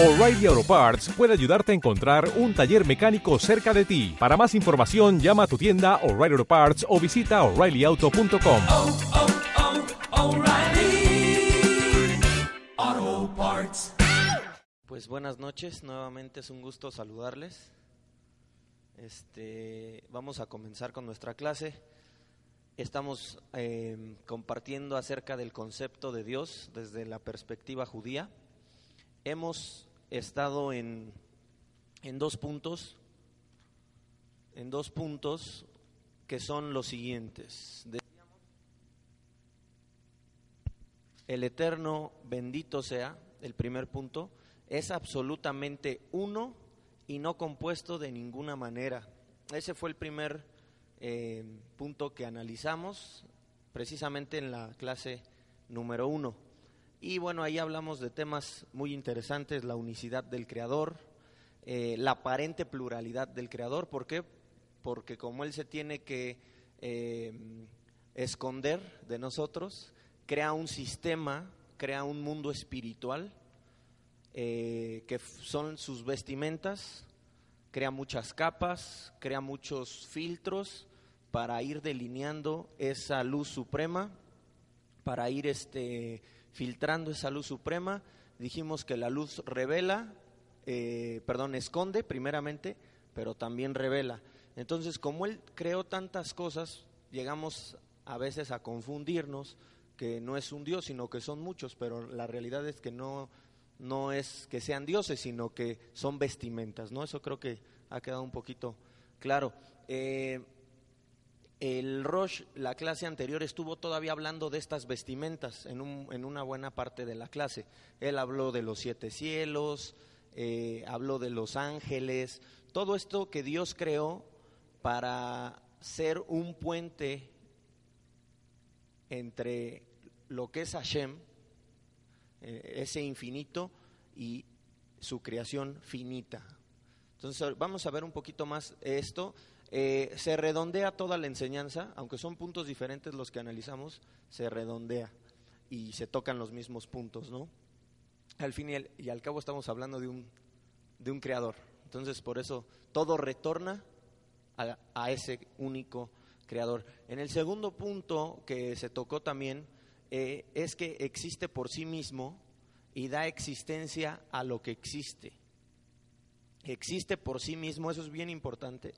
O'Reilly Auto Parts puede ayudarte a encontrar un taller mecánico cerca de ti. Para más información, llama a tu tienda O'Reilly Auto Parts o visita oreillyauto.com. oh, oh, O'Reilly Auto Parts. Pues buenas noches, nuevamente es un gusto saludarles. Este, vamos a comenzar con nuestra clase. Estamos eh, compartiendo acerca del concepto de Dios desde la perspectiva judía. Hemos estado en, en dos puntos, en dos puntos que son los siguientes. El eterno bendito sea, el primer punto, es absolutamente uno y no compuesto de ninguna manera. Ese fue el primer eh, punto que analizamos precisamente en la clase número uno. Y bueno, ahí hablamos de temas muy interesantes, la unicidad del Creador, eh, la aparente pluralidad del Creador. ¿Por qué? Porque como Él se tiene que eh, esconder de nosotros, crea un sistema, crea un mundo espiritual, eh, que son sus vestimentas, crea muchas capas, crea muchos filtros para ir delineando esa luz suprema, para ir este, filtrando esa luz suprema. Dijimos que la luz revela, eh, perdón, esconde primeramente, pero también revela. Entonces, como Él creó tantas cosas, llegamos a veces a confundirnos que no es un Dios, sino que son muchos, pero la realidad es que no, no es que sean dioses, sino que son vestimentas, ¿no? Eso creo que ha quedado un poquito claro. Eh, el Rosh, la clase anterior, estuvo todavía hablando de estas vestimentas en, un- en una buena parte de la clase. Él habló de los siete cielos, eh, habló de los ángeles, todo esto que Dios creó para ser un puente entre lo que es Hashem, eh, ese infinito, y su creación finita. Entonces vamos a ver un poquito más esto. Eh, se redondea toda la enseñanza, aunque son puntos diferentes los que analizamos, se redondea y se tocan los mismos puntos, ¿no? Al fin y al, cabo estamos hablando de un, de un creador. Entonces por eso todo retorna a, a ese único creador. En el segundo punto que se tocó también eh, es que existe por sí mismo y da existencia a lo que existe. Existe por sí mismo, eso es bien importante.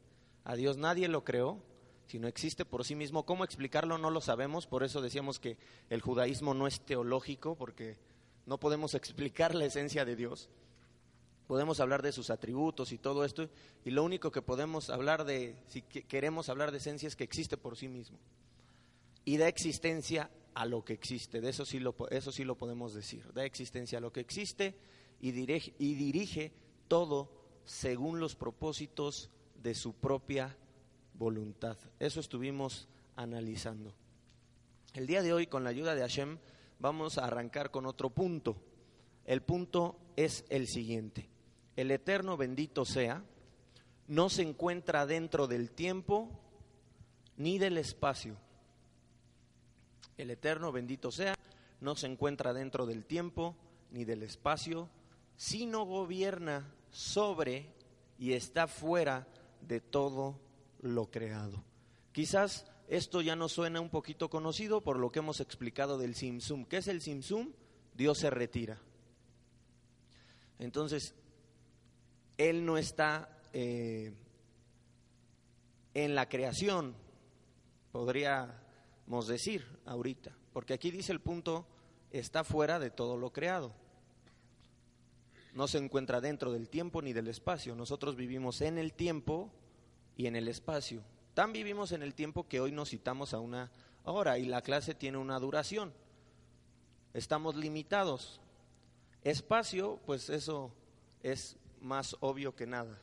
A Dios nadie lo creó, sino existe por sí mismo. ¿Cómo explicarlo? No lo sabemos, por eso decíamos que el judaísmo no es teológico, porque no podemos explicar la esencia de Dios. Podemos hablar de sus atributos y todo esto, y lo único que podemos hablar de, si que- queremos hablar de esencia, es que existe por sí mismo. Y da existencia a lo que existe, de eso sí lo, eso sí lo podemos decir. Da existencia a lo que existe y dirige, y dirige todo según los propósitos de su propia voluntad. Eso estuvimos analizando. El día de hoy, con la ayuda de Hashem, vamos a arrancar con otro punto. El punto es el siguiente. El eterno bendito sea, no se encuentra dentro del tiempo ni del espacio. El eterno bendito sea, no se encuentra dentro del tiempo ni del espacio, sino gobierna sobre y está fuera de todo lo creado. Quizás esto ya nos suena un poquito conocido por lo que hemos explicado del Simsum. ¿Qué es el Simsum? Dios se retira. Entonces, Él no está eh, en la creación, podríamos decir ahorita, porque aquí dice el punto, está fuera de todo lo creado. No se encuentra dentro del tiempo ni del espacio. Nosotros vivimos en el tiempo y en el espacio. Tan vivimos en el tiempo que hoy nos citamos a una hora y la clase tiene una duración. Estamos limitados. Espacio, pues eso es más obvio que nada.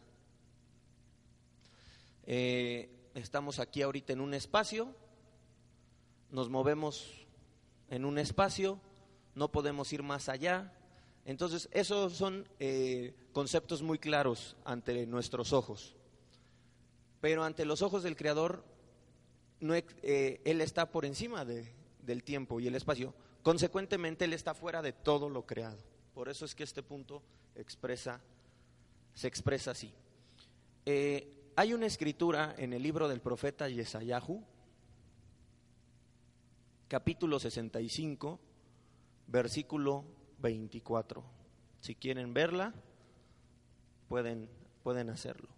Eh, estamos aquí ahorita en un espacio, nos movemos en un espacio, no podemos ir más allá. Entonces, esos son eh, conceptos muy claros ante nuestros ojos. Pero ante los ojos del Creador, no, eh, Él está por encima de- del tiempo y el espacio. Consecuentemente, Él está fuera de todo lo creado. Por eso es que este punto expresa, se expresa así. Eh, hay una escritura en el libro del profeta Yesayahu, capítulo 65, versículo 24. Si quieren verla, pueden, pueden hacerlo.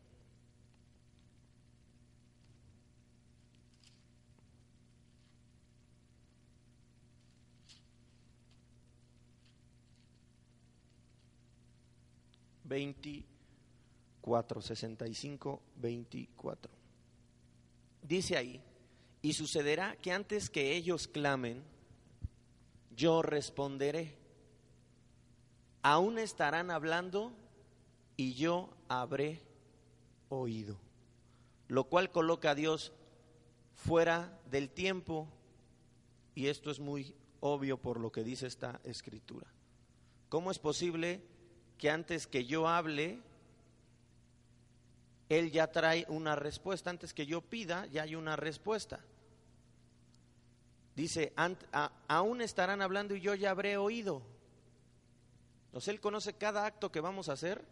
Veinticuatro, sesenta y cinco, veinticuatro. Dice ahí, y sucederá que antes que ellos clamen, yo responderé. Aún estarán hablando y yo habré oído. Lo cual coloca a Dios fuera del tiempo y esto es muy obvio por lo que dice esta escritura. ¿Cómo es posible que antes que yo hable, Él ya trae una respuesta? Antes que yo pida, ya hay una respuesta. Dice, aún estarán hablando y yo ya habré oído. Entonces Él conoce cada acto que vamos a hacer.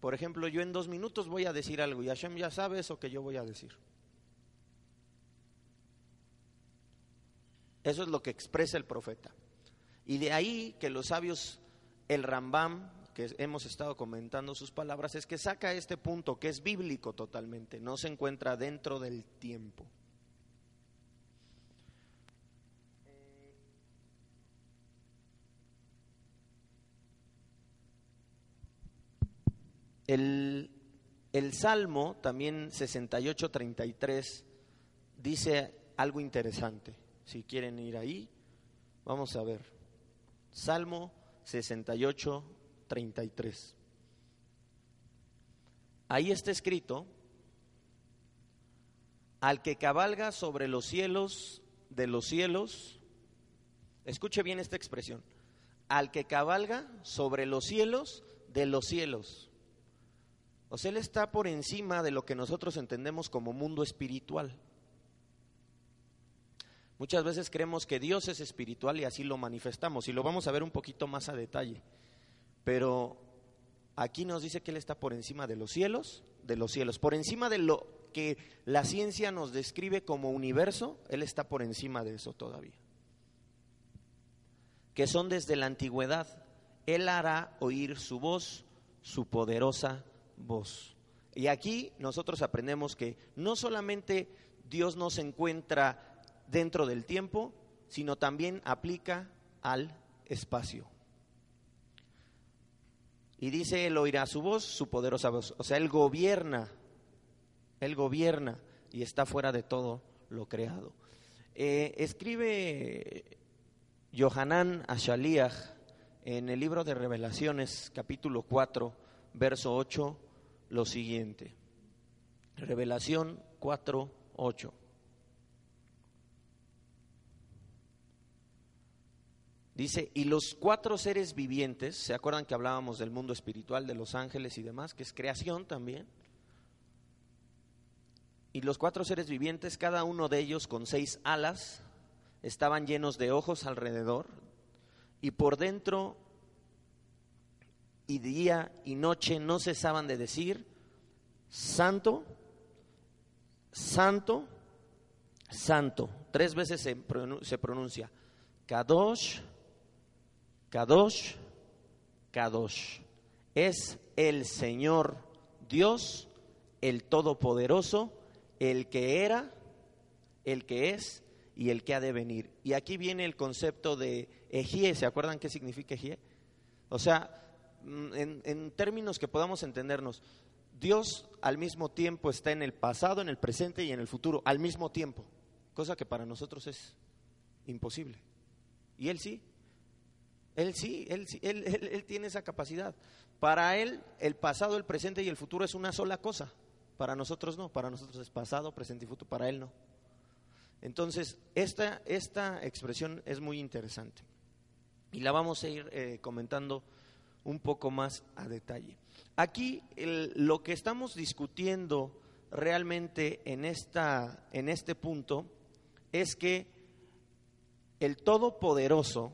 Por ejemplo, yo en dos minutos voy a decir algo y Hashem ya sabe eso que yo voy a decir. Eso es lo que expresa el profeta. Y de ahí que los sabios, el Rambam, que hemos estado comentando sus palabras, es que saca este punto que es bíblico totalmente, no se encuentra dentro del tiempo. El, Salmo, también 68-33, dice algo interesante. Si quieren ir ahí, vamos a ver. Salmo 68-33. Ahí está escrito, al que cabalga sobre los cielos de los cielos, escuche bien esta expresión, al que cabalga sobre los cielos de los cielos. O sea, Él está por encima de lo que nosotros entendemos como mundo espiritual. Muchas veces creemos que Dios es espiritual y así lo manifestamos y lo vamos a ver un poquito más a detalle. Pero aquí nos dice que Él está por encima de los cielos, de los cielos, por encima de lo que la ciencia nos describe como universo, Él está por encima de eso todavía. Que son desde la antigüedad. Él hará oír su voz, su poderosa voz. Y aquí nosotros aprendemos que no solamente Dios nos encuentra dentro del tiempo, sino también aplica al espacio. Y dice, Él oirá su voz, su poderosa voz. O sea, Él gobierna, Él gobierna y está fuera de todo lo creado. Eh, escribe Johanan Ashaliach en el libro de Revelaciones, capítulo 4, verso 8, lo siguiente. Revelación 4, 8. Dice, y los cuatro seres vivientes, ¿se acuerdan que hablábamos del mundo espiritual, de los ángeles y demás, que es creación también? Y los cuatro seres vivientes, cada uno de ellos con seis alas, estaban llenos de ojos alrededor, y por dentro y día y noche no cesaban de decir, Santo, Santo, Santo. Tres veces se, pronuncia, Kadosh, Kadosh, Kadosh. Es el Señor Dios, el Todopoderoso, el que era, el que es y el que ha de venir. Y aquí viene el concepto de Ejie, ¿se acuerdan qué significa Ejie? O sea, En, términos que podamos entendernos, Dios al mismo tiempo está en el pasado, en el presente y en el futuro, al mismo tiempo, cosa que para nosotros es imposible. Y Él sí, Él sí, Él, sí, él tiene esa capacidad. Para Él el pasado, el presente y el futuro es una sola cosa, para nosotros no, para nosotros es pasado, presente y futuro, para Él no. Entonces, esta, esta expresión es muy interesante y la vamos a ir eh, comentando un poco más a detalle. Aquí lo que estamos discutiendo realmente en, esta, en este punto es que el Todopoderoso,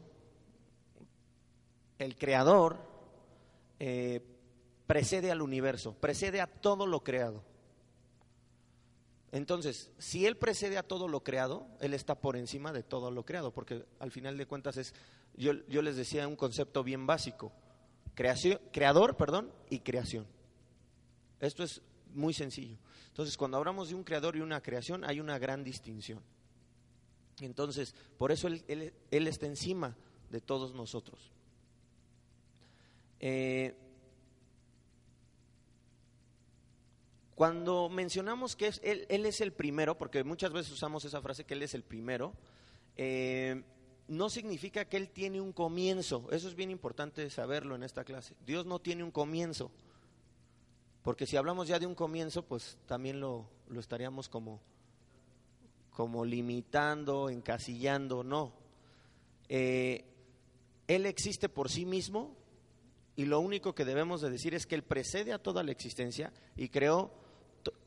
el creador eh, precede al universo, precede a todo lo creado. Entonces, si Él precede a todo lo creado, Él está por encima de todo lo creado, porque al final de cuentas es, yo, yo les decía un concepto bien básico, creación, creador, perdón, y creación. Esto es muy sencillo. Entonces, cuando hablamos de un creador y una creación, hay una gran distinción. Entonces, por eso Él, él, él está encima de todos nosotros. Eh, Cuando mencionamos que es, él, él, es el primero, porque muchas veces usamos esa frase que Él es el primero, eh, no significa que Él tiene un comienzo. Eso es bien importante saberlo en esta clase. Dios no tiene un comienzo. Porque si hablamos ya de un comienzo, pues también lo, lo estaríamos como, como limitando, encasillando. No. Eh, él existe por sí mismo y lo único que debemos de decir es que Él precede a toda la existencia y creó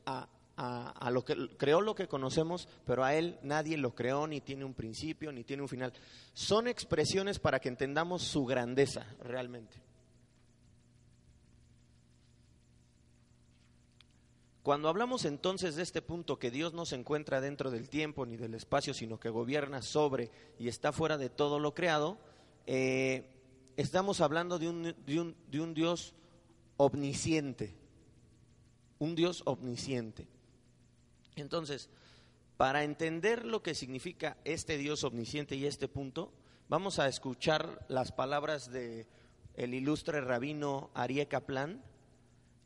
a, a, lo que creó lo que conocemos, pero a él nadie lo creó, ni tiene un principio, ni tiene un final. Son expresiones para que entendamos su grandeza realmente. Cuando hablamos entonces de este punto que Dios no se encuentra dentro del tiempo ni del espacio, sino que gobierna sobre y está fuera de todo lo creado, eh, estamos hablando de un, de un Dios omnisciente, un Dios omnisciente. Entonces, para entender lo que significa este Dios omnisciente y este punto, vamos a escuchar las palabras de el ilustre rabino Arié Kaplan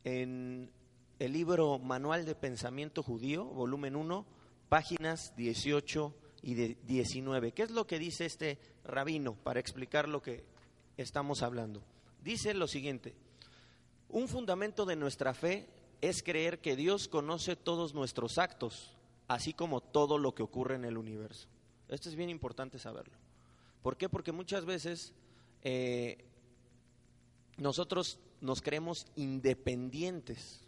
en el libro Manual de Pensamiento Judío, volumen 1, páginas 18 y de 19. ¿Qué es lo que dice este rabino para explicar lo que estamos hablando? Dice lo siguiente, un fundamento de nuestra fe es creer que Dios conoce todos nuestros actos, así como todo lo que ocurre en el universo. Esto es bien importante saberlo. ¿Por qué? Porque muchas veces eh, nosotros nos creemos independientes.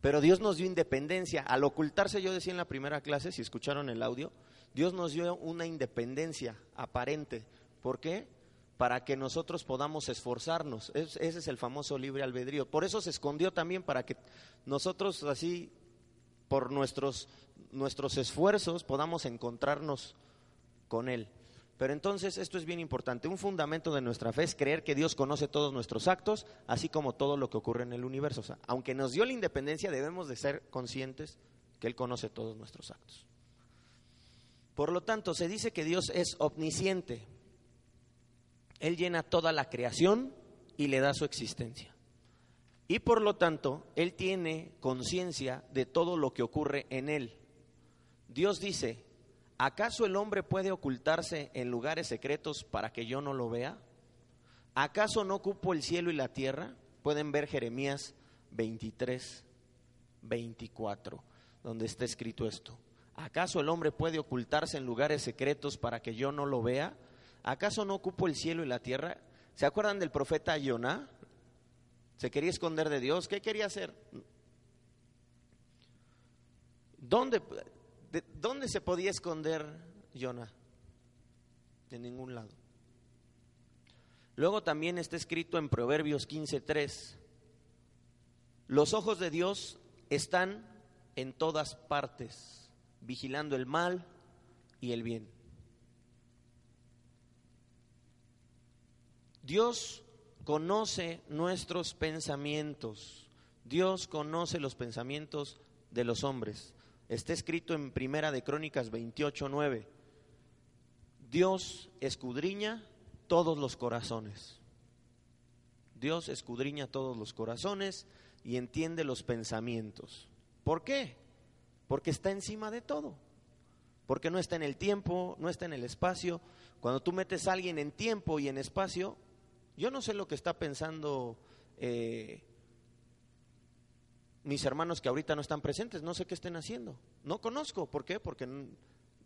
Pero Dios nos dio independencia. Al ocultarse, yo decía en la primera clase, si escucharon el audio, Dios nos dio una independencia aparente. ¿Por qué? Para que nosotros podamos esforzarnos. Es, ese es el famoso libre albedrío. Por eso se escondió también para que nosotros así, por nuestros, nuestros esfuerzos, podamos encontrarnos con Él. Pero entonces esto es bien importante. Un fundamento de nuestra fe es creer que Dios conoce todos nuestros actos, así como todo lo que ocurre en el universo. O sea, aunque nos dio la independencia, debemos de ser conscientes que Él conoce todos nuestros actos. Por lo tanto, se dice que Dios es omnisciente, él llena toda la creación y le da su existencia. Y por lo tanto, Él tiene conciencia de todo lo que ocurre en Él. Dios dice, ¿acaso el hombre puede ocultarse en lugares secretos para que yo no lo vea? ¿Acaso no ocupo el cielo y la tierra? Pueden ver Jeremías 23, 24, donde está escrito esto. ¿Acaso el hombre puede ocultarse en lugares secretos para que yo no lo vea? ¿Acaso no ocupo el cielo y la tierra? ¿Se acuerdan del profeta Yoná? Se quería esconder de Dios. ¿Qué quería hacer? ¿Dónde, de, ¿dónde se podía esconder Yoná? De ningún lado. Luego también está escrito en Proverbios 15:3. Los ojos de Dios están en todas partes, vigilando el mal y el bien. Dios conoce nuestros pensamientos. Dios conoce los pensamientos de los hombres. Está escrito en Primera de Crónicas 28, 9. Dios escudriña todos los corazones. Dios escudriña todos los corazones y entiende los pensamientos. ¿Por qué? Porque está encima de todo. Porque no está en el tiempo, no está en el espacio. Cuando tú metes a alguien en tiempo y en espacio, yo no sé lo que está pensando eh, mis hermanos que ahorita no están presentes, no sé qué estén haciendo. No conozco, ¿por qué? Porque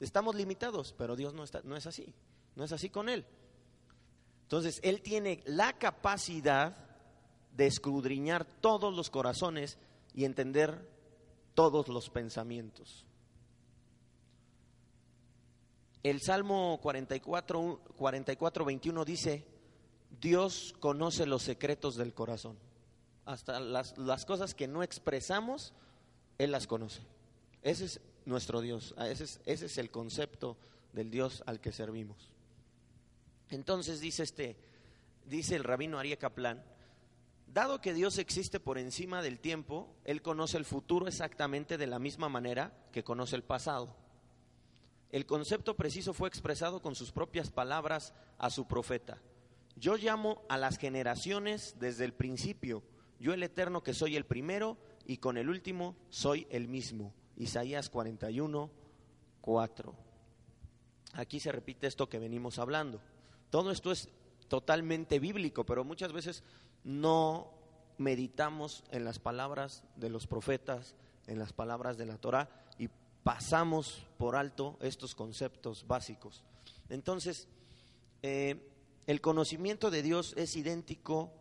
estamos limitados, pero Dios no, está, no es así, no es así con Él. Entonces, Él tiene la capacidad de escudriñar todos los corazones y entender todos los pensamientos. El Salmo 44, 44 21 dice, Dios conoce los secretos del corazón. Hasta las, cosas que no expresamos, Él las conoce. Ese es nuestro Dios. Ah, Ese es, el concepto del Dios al que servimos. Entonces dice este, dice el rabino Ariel Kaplan, dado que Dios existe por encima del tiempo, Él conoce el futuro exactamente de la misma manera que conoce el pasado. El concepto preciso fue expresado con sus propias palabras a su profeta. Yo llamo a las generaciones desde el principio, yo el eterno que soy el primero y con el último soy el mismo. Isaías 41, 4. Aquí se repite esto que venimos hablando. Todo esto es totalmente bíblico, pero muchas veces no meditamos en las palabras de los profetas, en las palabras de la Torah y pasamos por alto estos conceptos básicos. Entonces, eh, el conocimiento de Dios es idéntico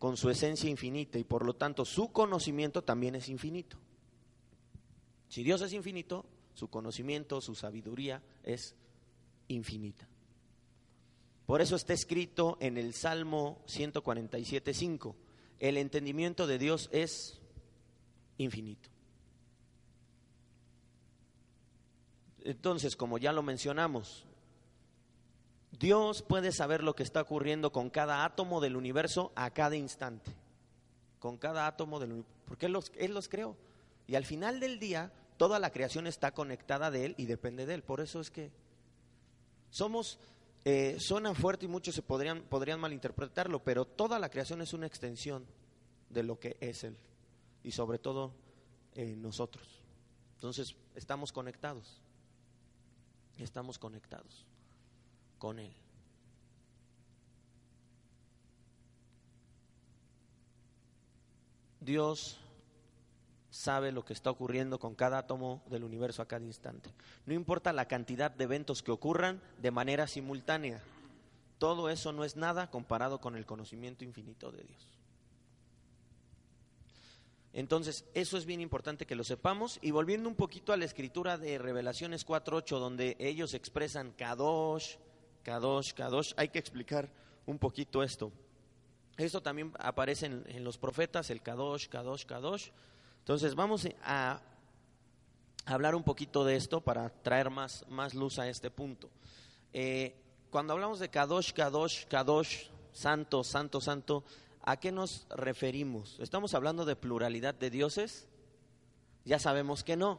con su esencia infinita y por lo tanto su conocimiento también es infinito. Si Dios es infinito, su conocimiento, su sabiduría es infinita. Por eso está escrito en el Salmo 147.5, el entendimiento de Dios es infinito. Entonces, como ya lo mencionamos, Dios puede saber lo que está ocurriendo con cada átomo del universo a cada instante. Con cada átomo del universo. Porque él los, él los creó. Y al final del día, toda la creación está conectada de Él y depende de Él. Por eso es que somos, eh, suena fuerte y muchos se podrían, podrían malinterpretarlo, pero toda la creación es una extensión de lo que es Él. Y sobre todo eh, nosotros. Entonces, estamos conectados. Estamos conectados con Él. Dios sabe lo que está ocurriendo con cada átomo del universo a cada instante. No importa la cantidad de eventos que ocurran de manera simultánea. Todo eso no es nada comparado con el conocimiento infinito de Dios. Entonces, eso es bien importante que lo sepamos. Y volviendo un poquito a la escritura de Revelaciones 4.8, donde ellos expresan Kadosh, Kadosh, Kadosh, hay que explicar un poquito esto. Esto también aparece en, los profetas, el Kadosh, Kadosh, Kadosh. Entonces, vamos a hablar un poquito de esto para traer más, más luz a este punto. Eh, cuando hablamos de Kadosh, Kadosh, Kadosh, Santo, Santo, Santo, ¿a qué nos referimos? ¿Estamos hablando de pluralidad de dioses? Ya sabemos que no.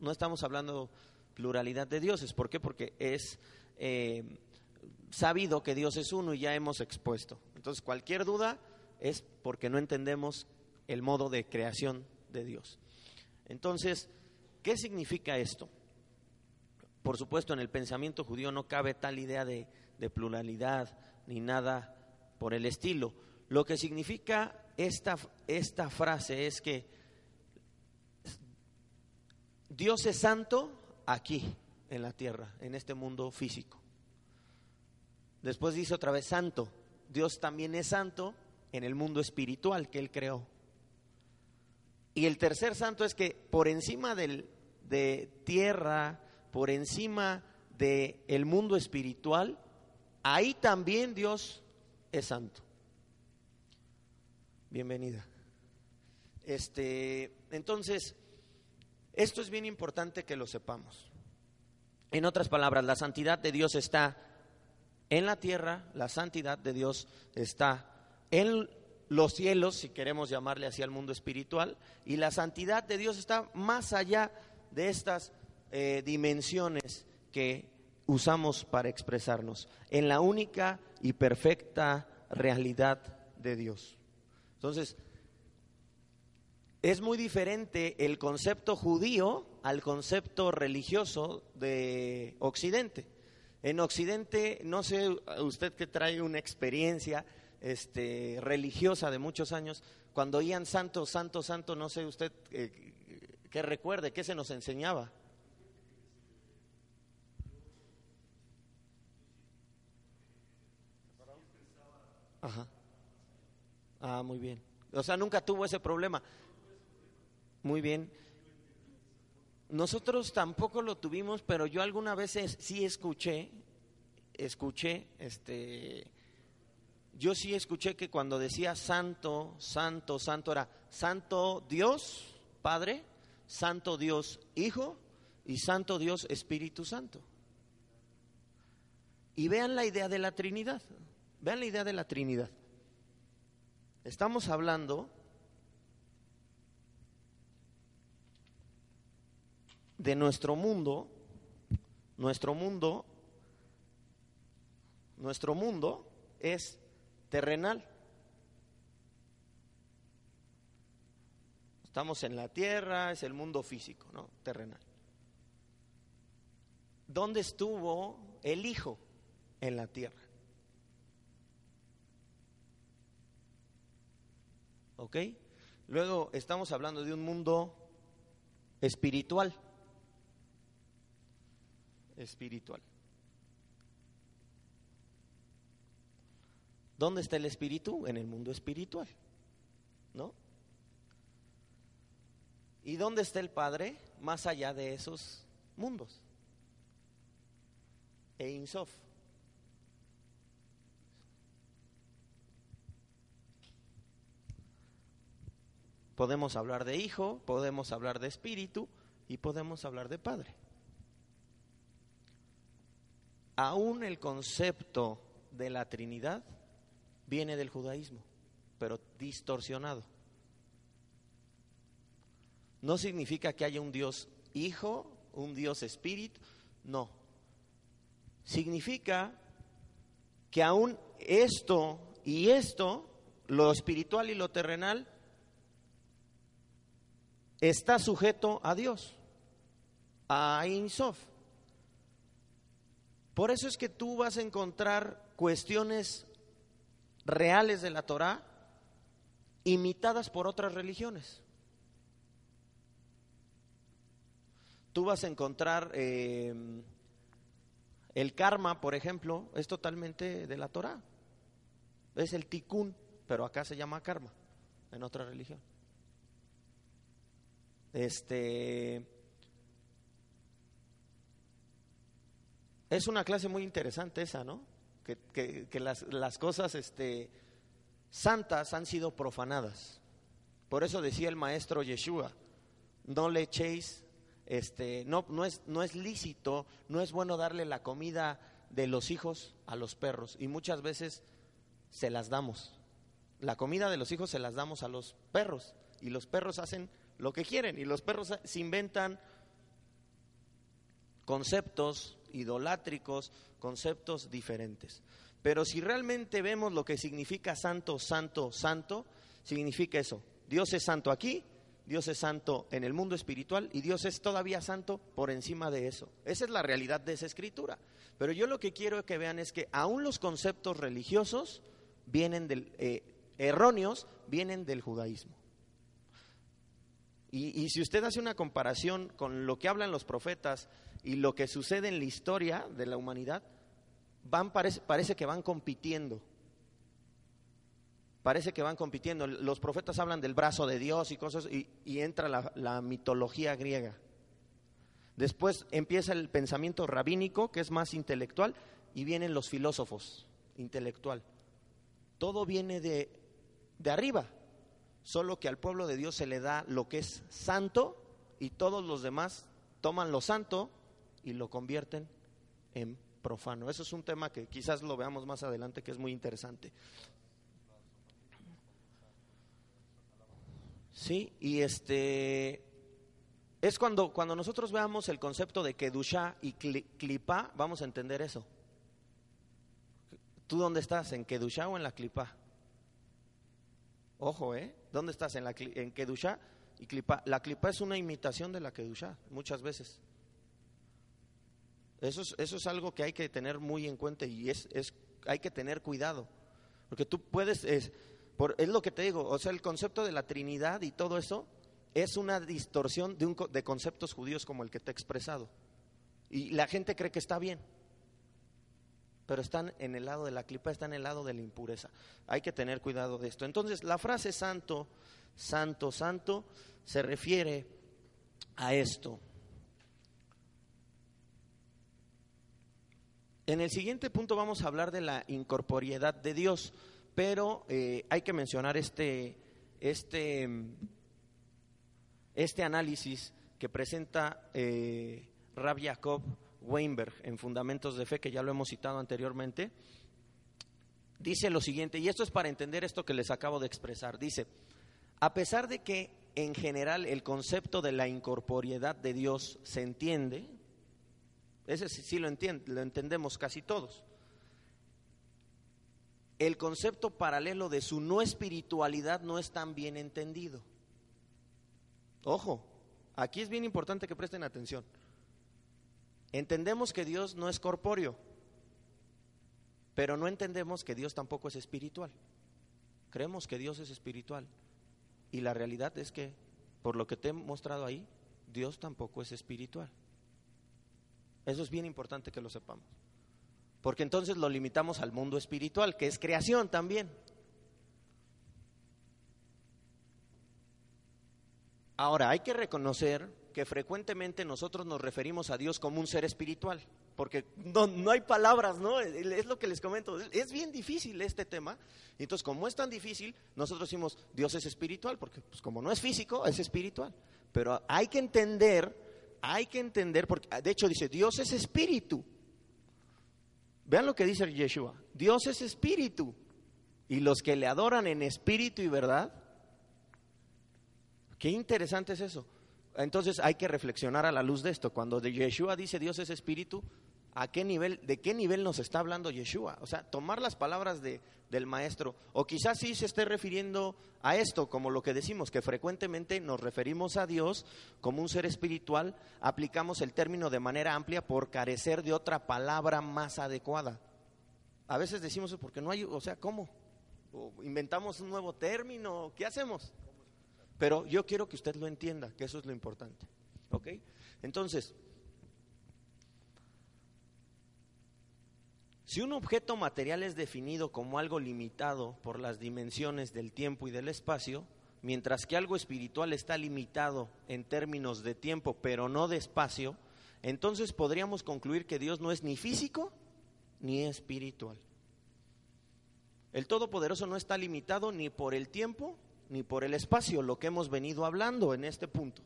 No estamos hablando pluralidad de dioses. ¿Por qué? Porque es eh, sabido que Dios es uno y ya hemos expuesto. Entonces, cualquier duda es porque no entendemos el modo de creación de Dios. Entonces, ¿qué significa esto? Por supuesto, en el pensamiento judío no cabe tal idea de, pluralidad ni nada por el estilo. Lo que significa esta, esta frase es que Dios es santo aquí, en la tierra, en este mundo físico. Después dice otra vez santo. Dios también es santo en el mundo espiritual que Él creó. Y el tercer santo es que por encima del, de tierra, por encima del el mundo espiritual, ahí también Dios es santo. Bienvenida. Este, entonces, esto es bien importante que lo sepamos. En otras palabras, la santidad de Dios está en la tierra, la santidad de Dios está en los cielos, si queremos llamarle así al mundo espiritual, y la santidad de Dios está más allá de estas eh, dimensiones que usamos para expresarnos, en la única y perfecta realidad de Dios. Entonces, es muy diferente el concepto judío al concepto religioso de Occidente. En Occidente, no sé usted que trae una experiencia este, religiosa de muchos años, cuando oían santo, santo, santo, no sé usted eh, qué recuerde, qué se nos enseñaba. Ajá. Ah, muy bien. O sea, nunca tuvo ese problema. Muy bien. Nosotros tampoco lo tuvimos, pero yo alguna vez sí escuché, escuché, este, yo sí escuché que cuando decía santo, santo, santo era santo Dios, Padre, santo Dios, Hijo y santo Dios, Espíritu Santo. Y vean la idea de la Trinidad, vean la idea de la Trinidad. Estamos hablando de nuestro mundo, nuestro mundo, nuestro mundo es terrenal. Estamos en la tierra, es el mundo físico, ¿no? Terrenal. ¿Dónde estuvo el Hijo? En la tierra. ¿Ok? Luego estamos hablando de un mundo espiritual. Espiritual. ¿Dónde está el espíritu? En el mundo espiritual. ¿No? ¿Y dónde está el Padre? Más allá de esos mundos. E Insof. Podemos hablar de hijo, podemos hablar de espíritu y podemos hablar de padre. Aún el concepto de la Trinidad viene del judaísmo, pero distorsionado. No significa que haya un Dios hijo, un Dios espíritu, no. Significa que aún esto y esto, lo espiritual y lo terrenal, está sujeto a Dios, a Insof. Por eso es que tú vas a encontrar cuestiones reales de la Torah imitadas por otras religiones. Tú vas a encontrar eh, el karma, por ejemplo, es totalmente de la Torah. Es el tikkun, pero acá se llama karma, en otra religión. Este es una clase muy interesante esa, ¿no? Que, que, las, las, cosas este, santas han sido profanadas. Por eso decía el maestro Yeshua, no le echéis, este, no, no, es, no es lícito, no es bueno darle la comida de los hijos a los perros. Y muchas veces se las damos. La comida de los hijos se las damos a los perros. Y los perros hacen lo que quieren. Y los perros se inventan conceptos idolátricos, conceptos diferentes. Pero si realmente vemos lo que significa santo, santo, santo, significa eso. Dios es santo aquí, Dios es santo en el mundo espiritual y Dios es todavía santo por encima de eso. Esa es la realidad de esa escritura. Pero yo lo que quiero que vean es que aún los conceptos religiosos vienen del, eh, erróneos, vienen del judaísmo. Y, si usted hace una comparación con lo que hablan los profetas y lo que sucede en la historia de la humanidad, van, parece, parece que van compitiendo. Parece que van compitiendo. Los profetas hablan del brazo de Dios y cosas, y, entra la, la mitología griega. Después empieza el pensamiento rabínico, que es más intelectual, y vienen los filósofos, intelectual. Todo viene de, de arriba, solo que al pueblo de Dios se le da lo que es santo y todos los demás toman lo santo y lo convierten en profano. Eso es un tema que quizás lo veamos más adelante, que es muy interesante. Sí, y este es cuando, cuando nosotros veamos el concepto de Kedusha y Klipa, vamos a entender eso. ¿Tú dónde estás? ¿En Kedusha o en la Klipa? Ojo, ¿eh? ¿Dónde estás? ¿En, la, en Kedusha y Klipa? La Klipa es una imitación de la Kedusha, muchas veces. Eso es, eso es algo que hay que tener muy en cuenta y es, es hay que tener cuidado. Porque tú puedes, es, por, es lo que te digo, o sea, el concepto de la Trinidad y todo eso es una distorsión de, un, de conceptos judíos como el que te he expresado. Y la gente cree que está bien pero están en el lado de la clipa, están en el lado de la impureza. Hay que tener cuidado de esto. Entonces, la frase santo, santo, santo se refiere a esto. En el siguiente punto vamos a hablar de la incorporiedad de Dios, pero eh, hay que mencionar este, este, este análisis que presenta eh, Rab Jacob Weinberg en Fundamentos de Fe, que ya lo hemos citado anteriormente. Dice lo siguiente, y esto es para entender esto que les acabo de expresar. Dice, a pesar de que en general el concepto de la incorporiedad de Dios se entiende, ese sí lo, entiende, lo entendemos casi todos, el concepto paralelo de su no espiritualidad no es tan bien entendido. Ojo, aquí es bien importante que presten atención. Entendemos que Dios no es corpóreo, pero no entendemos que Dios tampoco es espiritual. Creemos que Dios es espiritual y la realidad es que, por lo que te he mostrado ahí, Dios tampoco es espiritual. Eso es bien importante que lo sepamos porque entonces lo limitamos al mundo espiritual, que es creación también. Ahora, hay que reconocer que frecuentemente nosotros nos referimos a Dios como un ser espiritual, porque no, no, hay palabras, ¿no? Es lo que les comento, es bien difícil este tema, entonces como es tan difícil, nosotros decimos Dios es espiritual, porque pues, como no es físico, es espiritual, pero hay que entender, hay que entender, porque de hecho dice Dios es espíritu, Vean lo que dice Yeshua. Dios es espíritu. Y los que le adoran en espíritu y verdad. Qué interesante es eso. Entonces hay que reflexionar a la luz de esto. Cuando Yeshua dice Dios es espíritu, ¿a qué nivel, de qué nivel nos está hablando Yeshua? O sea, tomar las palabras de, del maestro. O quizás sí se esté refiriendo a esto, como lo que decimos, que frecuentemente nos referimos a Dios como un ser espiritual, aplicamos el término de manera amplia por carecer de otra palabra más adecuada. A veces decimos, porque no hay, o sea, ¿cómo? O inventamos un nuevo término, ¿qué hacemos? Pero yo quiero que usted lo entienda, que eso es lo importante. ¿Ok? Entonces, Si un objeto material es definido como algo limitado por las dimensiones del tiempo y del espacio, mientras que algo espiritual está limitado en términos de tiempo pero no de espacio, entonces podríamos concluir que Dios no es ni físico ni espiritual. El Todopoderoso no está limitado ni por el tiempo ni por el espacio, lo que hemos venido hablando en este punto.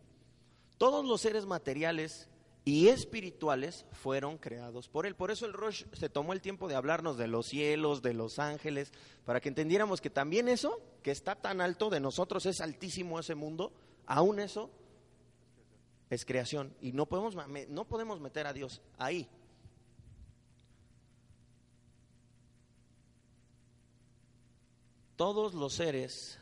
Todos los seres materiales y espirituales fueron creados por Él. Por eso el Rosh se tomó el tiempo de hablarnos de los cielos, de los ángeles, para que entendiéramos que también eso, que está tan alto de nosotros, es altísimo ese mundo, aún eso es creación. Y no podemos, no podemos meter a Dios ahí. Todos los seres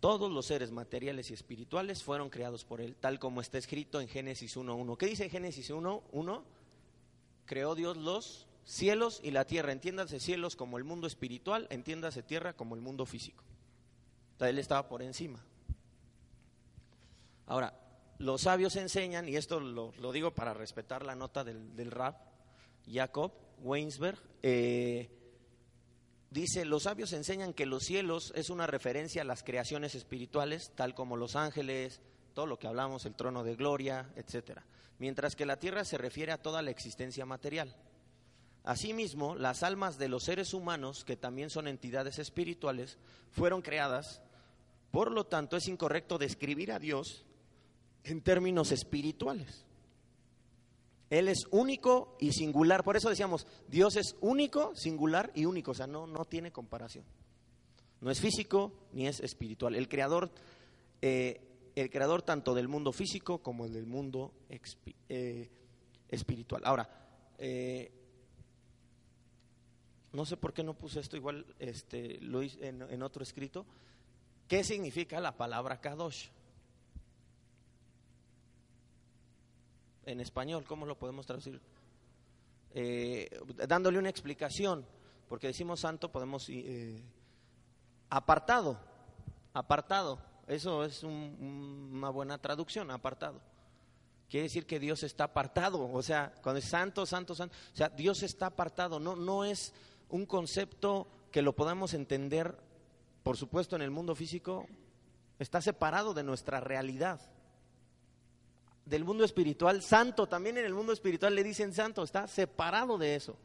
todos los seres materiales y espirituales fueron creados por Él, tal como está escrito en Génesis 1.1. ¿Qué dice Génesis 1.1? Creó Dios los cielos y la tierra. Entiéndase cielos como el mundo espiritual, entiéndase tierra como el mundo físico. Él estaba por encima. Ahora, los sabios enseñan, y esto lo, digo para respetar la nota del, del rap, Jacob Weinsberg, eh, dice, los sabios enseñan que los cielos es una referencia a las creaciones espirituales, tal como los ángeles, todo lo que hablamos, el trono de gloria, etcétera, mientras que la tierra se refiere a toda la existencia material. Asimismo, las almas de los seres humanos, que también son entidades espirituales, fueron creadas, por lo tanto es incorrecto describir a Dios en términos espirituales. Él es único y singular. Por eso decíamos, Dios es único, singular y único. O sea, no, no tiene comparación. No es físico ni es espiritual. El creador, eh, el creador tanto del mundo físico como el del mundo eh, espiritual. Ahora, eh, no sé por qué no puse esto, igual este, lo hice en, en otro escrito. ¿Qué significa la palabra Kadosh? En español, ¿cómo lo podemos traducir? Eh, dándole una explicación, porque decimos santo, podemos eh, apartado, apartado, eso es una buena traducción, apartado. Quiere decir que Dios está apartado, o sea, cuando es santo, santo, santo, o sea, Dios está apartado, no, no es un concepto que lo podamos entender, por supuesto, en el mundo físico, está separado de nuestra realidad del mundo espiritual, santo, también en el mundo espiritual le dicen santo, está separado de eso.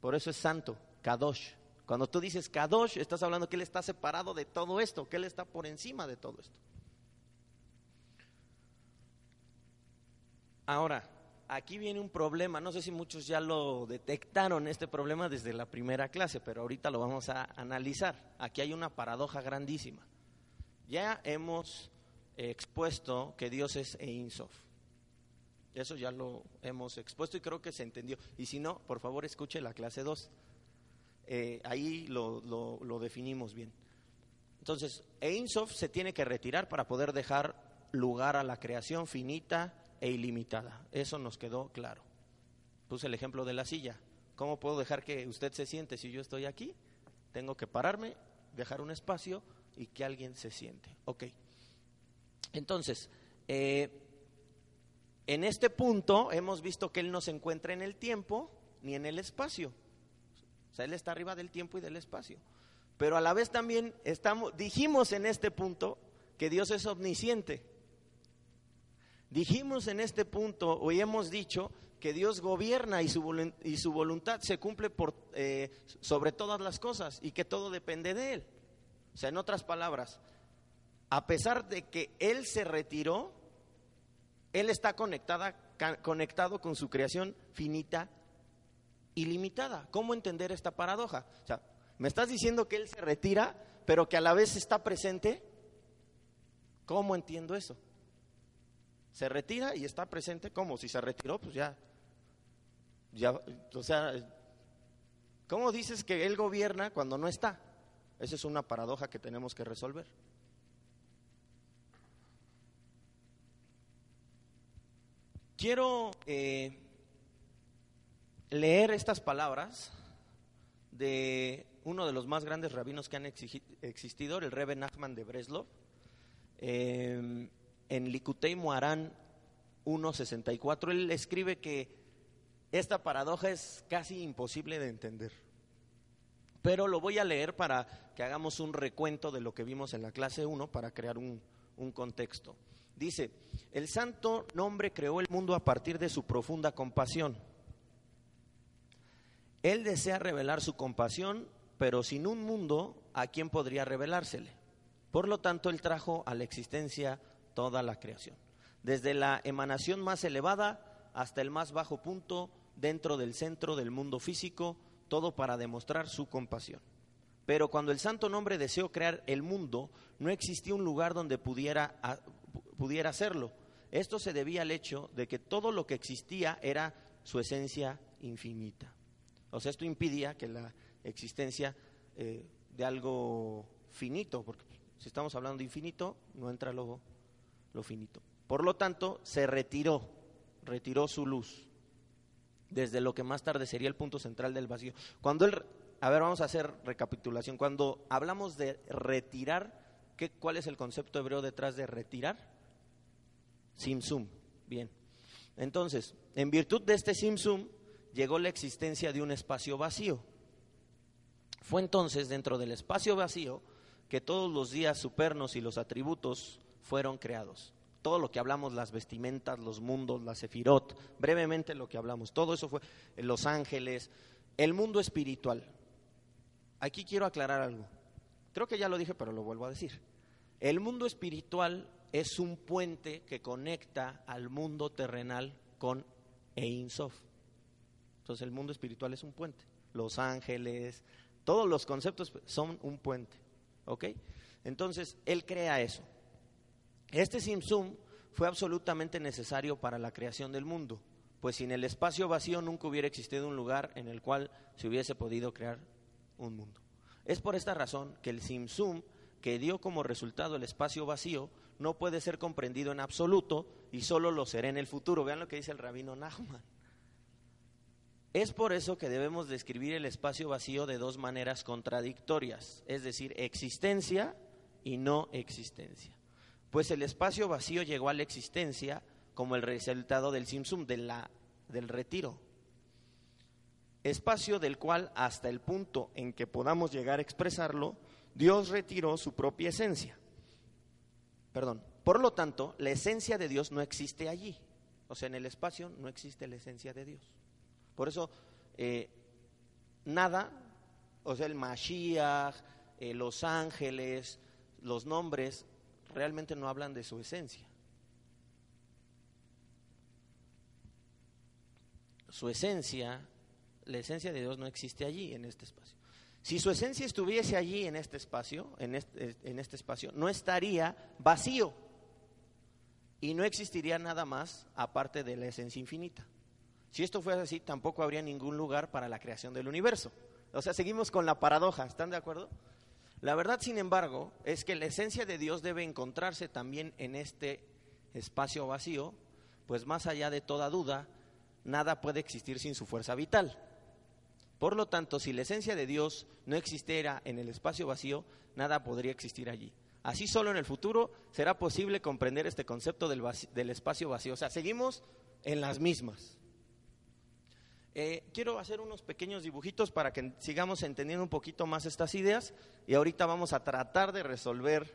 Por eso es santo, Kadosh. Cuando tú dices Kadosh, estás hablando que Él está separado de todo esto, que Él está por encima de todo esto. Ahora, aquí viene un problema, no sé si muchos ya lo detectaron, este problema desde la primera clase, pero ahorita lo vamos a analizar. Aquí hay una paradoja grandísima. Ya hemos expuesto que Dios es Ein Sof. Eso ya lo hemos expuesto y creo que se entendió. Y si no, por favor escuche la clase 2. Eh, ahí lo, lo, definimos bien. Entonces, Ein Sof se tiene que retirar para poder dejar lugar a la creación finita e ilimitada. Eso nos quedó claro. Puse el ejemplo de la silla. ¿Cómo puedo dejar que usted se siente si yo estoy aquí? Tengo que pararme, dejar un espacio y que alguien se siente. Ok. Entonces, eh, en este punto hemos visto que Él no se encuentra en el tiempo ni en el espacio. O sea, Él está arriba del tiempo y del espacio. Pero a la vez también estamos, dijimos en este punto que Dios es omnisciente. Dijimos en este punto, o hemos dicho, que Dios gobierna y su, y su voluntad se cumple por, eh, sobre todas las cosas y que todo depende de Él. O sea, en otras palabras, a pesar de que Él se retiró, Él está conectada, conectado con su creación finita y limitada. ¿Cómo entender esta paradoja? O sea, ¿me estás diciendo que Él se retira, pero que a la vez está presente? ¿Cómo entiendo eso? Se retira y está presente, ¿cómo? Si se retiró, pues ya, ya, o sea, ¿cómo dices que Él gobierna cuando no está? Esa es una paradoja que tenemos que resolver. Quiero eh, leer estas palabras de uno de los más grandes rabinos que han existido, el Rebbe Nachman de Breslov, eh, en Likutei Moarán 1.64. Él escribe que esta paradoja es casi imposible de entender. Pero lo voy a leer para que hagamos un recuento de lo que vimos en la clase 1 para crear un, un contexto. Dice, el santo nombre creó el mundo a partir de su profunda compasión. Él desea revelar su compasión, pero sin un mundo, ¿a quién podría revelársele? Por lo tanto, Él trajo a la existencia toda la creación, desde la emanación más elevada hasta el más bajo punto dentro del centro del mundo físico, todo para demostrar su compasión. Pero cuando el santo nombre deseó crear el mundo, no existía un lugar donde pudiera pudiera hacerlo. Esto se debía al hecho de que todo lo que existía era su esencia infinita. O sea, esto impidía que la existencia eh, de algo finito, porque si estamos hablando de infinito, no entra lo, lo finito. Por lo tanto, se retiró, retiró su luz desde lo que más tarde sería el punto central del vacío. Cuando él, a ver, vamos a hacer recapitulación. Cuando hablamos de retirar, ¿qué, ¿cuál es el concepto hebreo detrás de retirar? Simsum. Bien. Entonces, en virtud de este Simsum, llegó la existencia de un espacio vacío. Fue entonces dentro del espacio vacío que todos los días supernos y los atributos fueron creados. Todo lo que hablamos, las vestimentas, los mundos, la sefirot, brevemente lo que hablamos, todo eso fue los ángeles, el mundo espiritual. Aquí quiero aclarar algo. Creo que ya lo dije, pero lo vuelvo a decir. El mundo espiritual es un puente que conecta al mundo terrenal con Ein Sof. Entonces el mundo espiritual es un puente. Los ángeles, todos los conceptos son un puente. ¿Ok? Entonces él crea eso. Este Simsum fue absolutamente necesario para la creación del mundo, pues sin el espacio vacío nunca hubiera existido un lugar en el cual se hubiese podido crear un mundo. Es por esta razón que el Simsum, que dio como resultado el espacio vacío, no puede ser comprendido en absoluto y solo lo será en el futuro. Vean lo que dice el rabino Nachman. Es por eso que debemos describir el espacio vacío de dos maneras contradictorias, es decir, existencia y no existencia. Pues el espacio vacío llegó a la existencia como el resultado del simsum, del retiro. Espacio del cual hasta el punto en que podamos llegar a expresarlo, Dios retiró su propia esencia. Perdón. Por lo tanto, la esencia de Dios no existe allí. O sea, en el espacio no existe la esencia de Dios. Por eso, eh, nada, o sea, el Mashiach, eh, los ángeles, los nombres, realmente no hablan de su esencia. Su esencia, la esencia de Dios no existe allí, en este espacio. Si su esencia estuviese allí en este espacio, en este, en este espacio, no estaría vacío y no existiría nada más aparte de la esencia infinita. Si esto fuese así, tampoco habría ningún lugar para la creación del universo. O sea, seguimos con la paradoja, ¿están de acuerdo? La verdad, sin embargo, es que la esencia de Dios debe encontrarse también en este espacio vacío, pues más allá de toda duda, nada puede existir sin su fuerza vital. Por lo tanto, si la esencia de Dios no existiera en el espacio vacío, nada podría existir allí. Así solo en el futuro será posible comprender este concepto del, espacio vacío. O sea, seguimos en las mismas. Eh, quiero hacer unos pequeños dibujitos para que sigamos entendiendo un poquito más estas ideas y ahorita vamos a tratar de resolver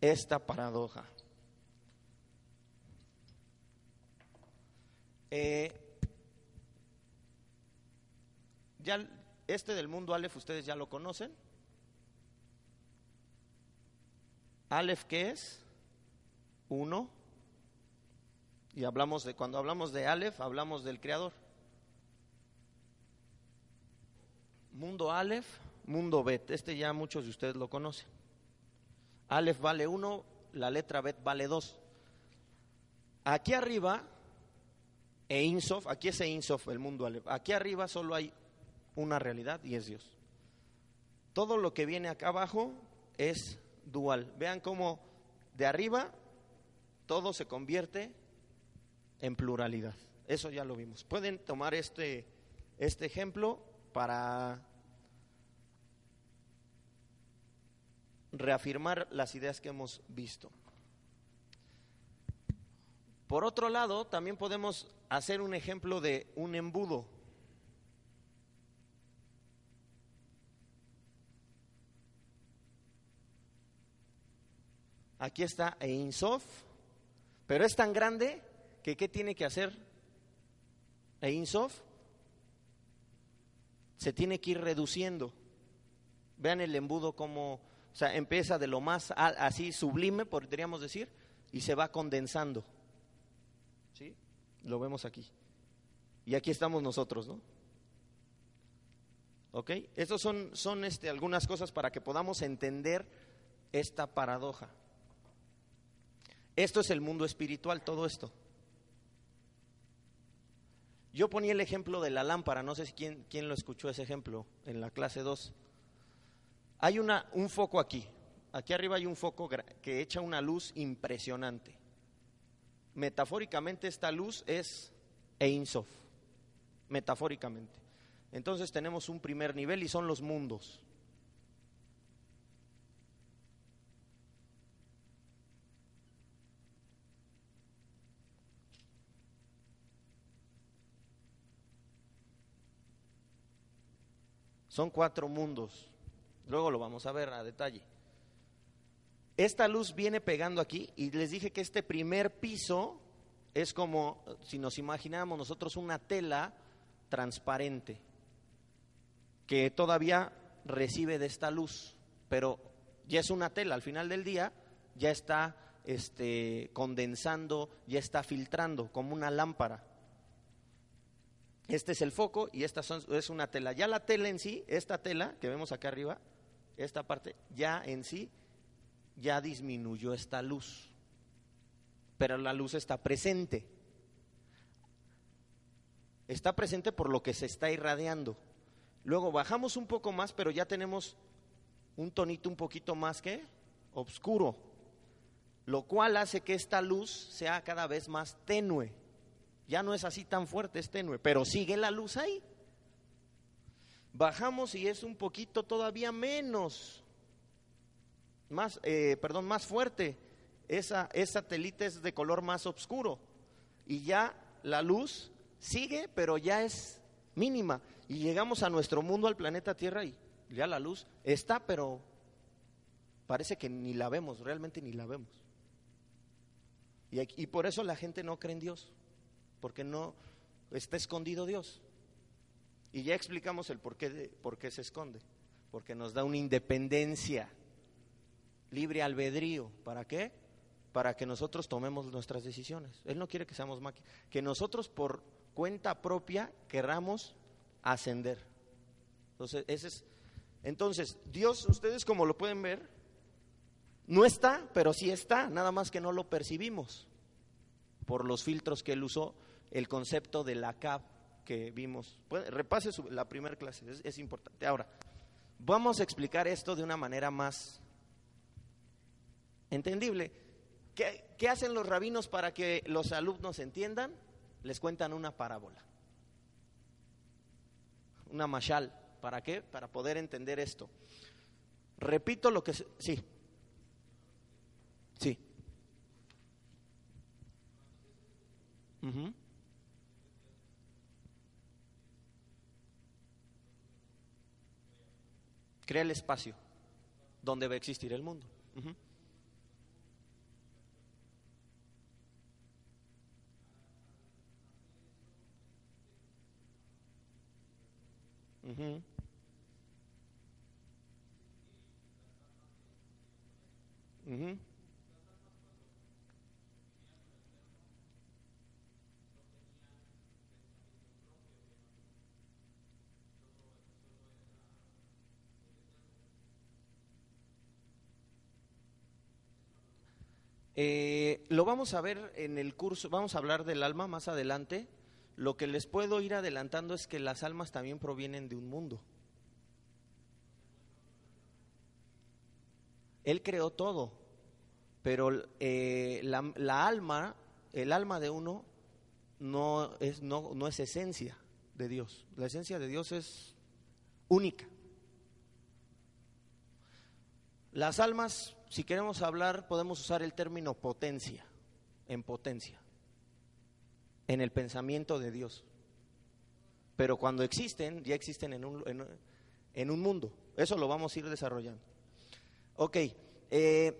esta paradoja. Eh, ya este del mundo Aleph ustedes ya lo conocen. Aleph ¿qué es? Uno. Y hablamos de cuando hablamos de Aleph hablamos del creador. Mundo Aleph, mundo Bet. Este ya muchos de ustedes lo conocen. Aleph vale uno, la letra Bet vale dos. Aquí arriba, Einsof, aquí es Einsof, el mundo Aleph. Aquí arriba solo hay una realidad y es Dios. Todo lo que viene acá abajo es dual. Vean cómo de arriba todo se convierte en pluralidad. Eso ya lo vimos. Pueden tomar este, este ejemplo para reafirmar las ideas que hemos visto. Por otro lado, también podemos hacer un ejemplo de un embudo. Aquí está Ein Sof, pero es tan grande que ¿qué tiene que hacer Ein Sof? Se tiene que ir reduciendo. Vean el embudo como, empieza de lo más así sublime, podríamos decir, y se va condensando. ¿Sí? Lo vemos aquí. Y aquí estamos nosotros, ¿no? ¿Ok? Estas son, son este, algunas cosas para que podamos entender esta paradoja. Esto es el mundo espiritual, todo esto. Yo ponía el ejemplo de la lámpara, no sé si quién, quién lo escuchó ese ejemplo en la clase 2. Hay una, un foco aquí, aquí arriba hay un foco que echa una luz impresionante. Metafóricamente esta luz es Ein Sof, metafóricamente. Entonces tenemos un primer nivel y son los mundos. Son cuatro mundos. Luego lo vamos a ver a detalle. Esta luz viene pegando aquí y les dije que este primer piso es como si nos imagináramos nosotros una tela transparente que todavía recibe de esta luz, pero ya es una tela, al final del día ya está este, condensando, ya está filtrando como una lámpara. Este es el foco y esta son- es una tela. Ya la tela en sí, esta tela que vemos acá arriba, esta parte, ya en sí, ya disminuyó esta luz. Pero la luz está presente. Está presente por lo que se está irradiando. Luego bajamos un poco más, pero ya tenemos un tonito un poquito más que oscuro, lo cual hace que esta luz sea cada vez más tenue. Ya no es así tan fuerte, es tenue, pero sigue la luz ahí. Bajamos y es un poquito todavía menos, más, eh, perdón, más fuerte. Esa, esa es de color más oscuro y ya la luz sigue, pero ya es mínima. Y llegamos a nuestro mundo, al planeta Tierra, y ya la luz está, pero parece que ni la vemos, realmente ni la vemos. Y, y por eso la gente no cree en Dios, porque no está escondido Dios. Y ya explicamos el por qué, de- por qué se esconde. Porque nos da una independencia, libre albedrío. ¿Para qué? Para que nosotros tomemos nuestras decisiones. Él no quiere que seamos máquinas. Que nosotros por cuenta propia querramos ascender. Entonces, ese es, entonces, Dios, ustedes como lo pueden ver, no está, pero sí está, nada más que no lo percibimos por los filtros que él usó, el concepto de la CAP que vimos. Repase su- la primera clase, es, importante. Ahora, vamos a explicar esto de una manera más entendible. ¿Qué, qué hacen los rabinos para que los alumnos entiendan? Les cuentan una parábola, una mashal. ¿Para qué? Para poder entender esto. Repito lo que... Sí. Sí. Ujú. Crea el espacio donde va a existir el mundo. Ujú. Eh, lo vamos a ver en el curso, vamos a hablar del alma más adelante. Lo que les puedo ir adelantando es que las almas también provienen de un mundo. Él creó todo, pero eh, la, alma, el alma de uno no, no es esencia de Dios. La esencia de Dios es única. Las almas, si queremos hablar, podemos usar el término potencia, en potencia, en el pensamiento de Dios. Pero cuando existen, ya existen en un, en, un mundo. Eso lo vamos a ir desarrollando. Ok, eh,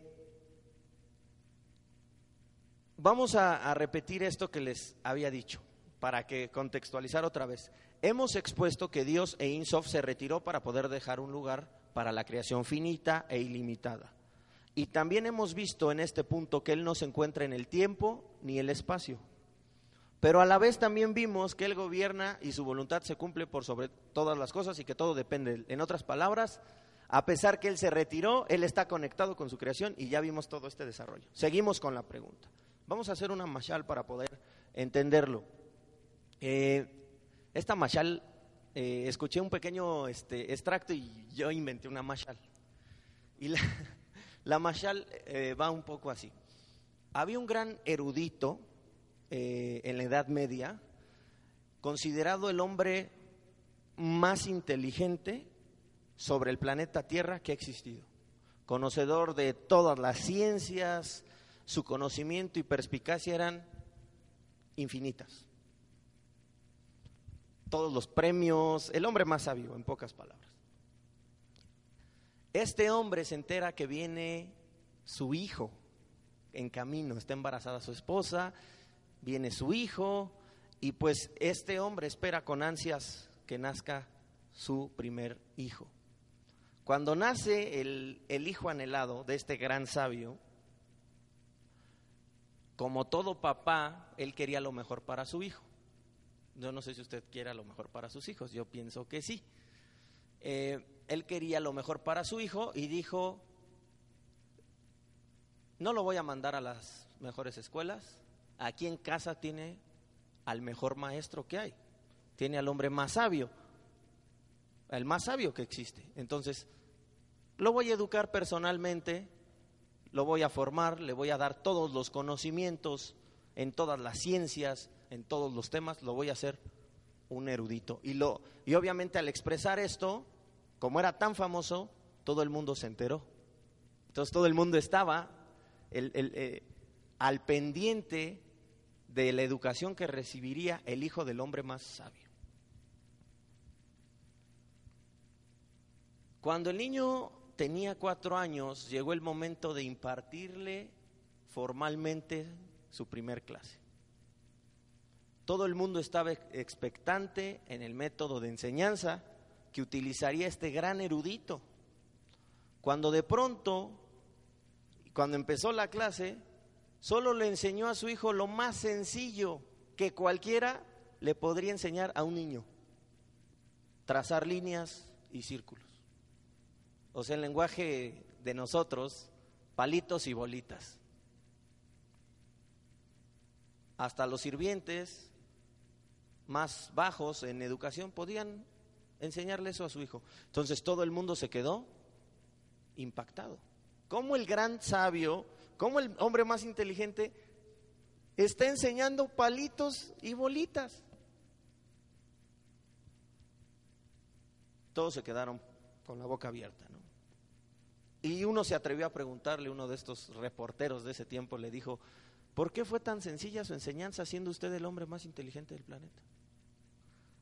vamos a, a repetir esto que les había dicho, para que contextualizar otra vez. Hemos expuesto que Dios e Insof se retiró para poder dejar un lugar para la creación finita e ilimitada. Y también hemos visto en este punto que Él no se encuentra en el tiempo ni el espacio. Pero a la vez también vimos que Él gobierna y su voluntad se cumple por sobre todas las cosas y que todo depende. En otras palabras, a pesar que Él se retiró, Él está conectado con su creación y ya vimos todo este desarrollo. Seguimos con la pregunta. Vamos a hacer una mashal para poder entenderlo. Eh, esta mashal, eh, escuché un pequeño este, extracto y yo inventé una mashal. Y la, la mashal eh, va un poco así. Había un gran erudito eh, en la Edad Media, considerado el hombre más inteligente sobre el planeta Tierra que ha existido. Conocedor de todas las ciencias, su conocimiento y perspicacia eran infinitas. Todos los premios, el hombre más sabio, en pocas palabras. Este hombre se entera que viene su hijo en camino, está embarazada su esposa, viene su hijo y pues este hombre espera con ansias que nazca su primer hijo. Cuando nace el, el hijo anhelado de este gran sabio, como todo papá, él quería lo mejor para su hijo. Yo no sé si usted quiera lo mejor para sus hijos, yo pienso que sí. Eh, él quería lo mejor para su hijo y dijo, no lo voy a mandar a las mejores escuelas, aquí en casa tiene al mejor maestro que hay, tiene al hombre más sabio, el más sabio que existe. Entonces, lo voy a educar personalmente, lo voy a formar, le voy a dar todos los conocimientos en todas las ciencias, en todos los temas, lo voy a hacer un erudito. Y, lo, y obviamente al expresar esto, como era tan famoso, todo el mundo se enteró. Entonces todo el mundo estaba eh, al pendiente de la educación que recibiría el hijo del hombre más sabio. Cuando el niño tenía cuatro años, llegó el momento de impartirle formalmente su primer clase. Todo el mundo estaba expectante en el método de enseñanza que utilizaría este gran erudito. Cuando de pronto, cuando empezó la clase, solo le enseñó a su hijo lo más sencillo que cualquiera le podría enseñar a un niño. Trazar líneas y círculos. O sea, el lenguaje de nosotros, palitos y bolitas. Hasta los sirvientes más bajos en educación podían enseñarle eso a su hijo. Entonces todo el mundo se quedó impactado. ¿Cómo el gran sabio, cómo el hombre más inteligente está enseñando palitos y bolitas? Todos se quedaron con la boca abierta, ¿no? Y uno se atrevió a preguntarle, uno de estos reporteros de ese tiempo le dijo, ¿por qué fue tan sencilla su enseñanza siendo usted el hombre más inteligente del planeta?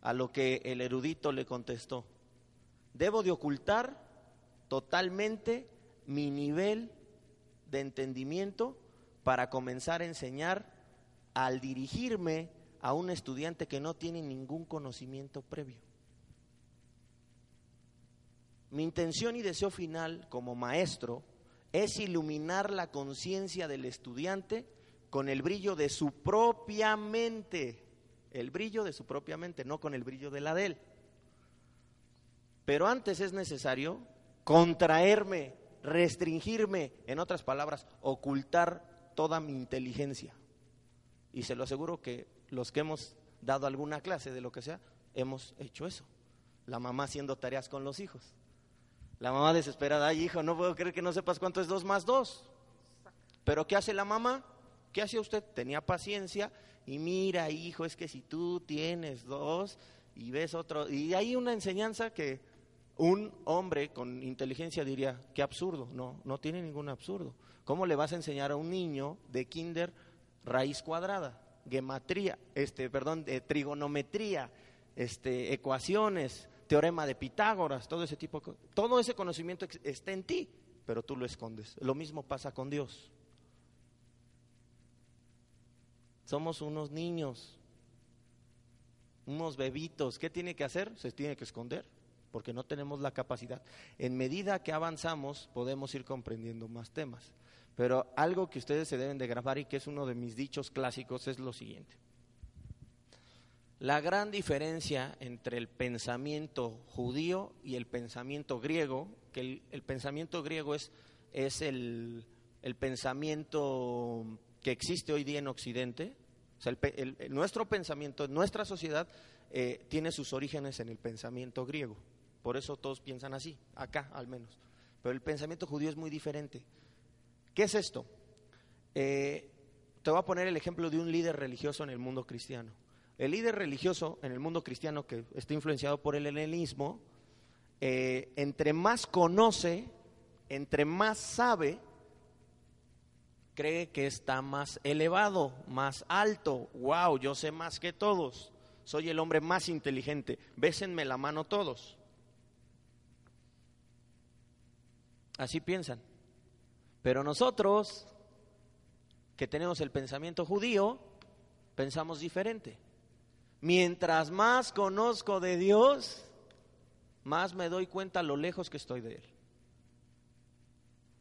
A lo que el erudito le contestó, debo de ocultar totalmente mi nivel de entendimiento para comenzar a enseñar al dirigirme a un estudiante que no tiene ningún conocimiento previo. Mi intención y deseo final como maestro es iluminar la conciencia del estudiante con el brillo de su propia mente, el brillo de su propia mente, no con el brillo de la de él. Pero antes es necesario contraerme, restringirme, en otras palabras, ocultar toda mi inteligencia. Y se lo aseguro que los que hemos dado alguna clase de lo que sea, hemos hecho eso. La mamá haciendo tareas con los hijos. La mamá desesperada, ay hijo, no puedo creer que no sepas cuánto es dos más dos. Pero ¿qué hace la mamá? ¿Qué hacía usted? Tenía paciencia y mira, hijo, es que si tú tienes dos y ves otro, y hay una enseñanza que un hombre con inteligencia diría, qué absurdo, no, no tiene ningún absurdo. ¿Cómo le vas a enseñar a un niño de kinder raíz cuadrada, gematría, este, perdón, de trigonometría, este, ecuaciones, teorema de Pitágoras, todo ese tipo, todo ese conocimiento está en ti, pero tú lo escondes. Lo mismo pasa con Dios. Somos unos niños, unos bebitos. ¿Qué tiene que hacer? Se tiene que esconder, porque no tenemos la capacidad. En medida que avanzamos, podemos ir comprendiendo más temas. Pero algo que ustedes se deben de grabar y que es uno de mis dichos clásicos es lo siguiente. La gran diferencia entre el pensamiento judío y el pensamiento griego, que el, pensamiento griego es, el, pensamiento que existe hoy día en Occidente, o sea, nuestro pensamiento, nuestra sociedad eh, tiene sus orígenes en el pensamiento griego, por eso todos piensan así, acá al menos, pero el pensamiento judío es muy diferente. ¿Qué es esto? Eh, te voy a poner el ejemplo de un líder religioso en el mundo cristiano. El líder religioso en el mundo cristiano que está influenciado por el helenismo, eh, entre más conoce, entre más sabe, cree que está más elevado, más alto. Wow, yo sé más que todos. Soy el hombre más inteligente. Bésenme la mano todos. Así piensan. Pero nosotros, que tenemos el pensamiento judío, pensamos diferente. Mientras más conozco de Dios, más me doy cuenta lo lejos que estoy de Él.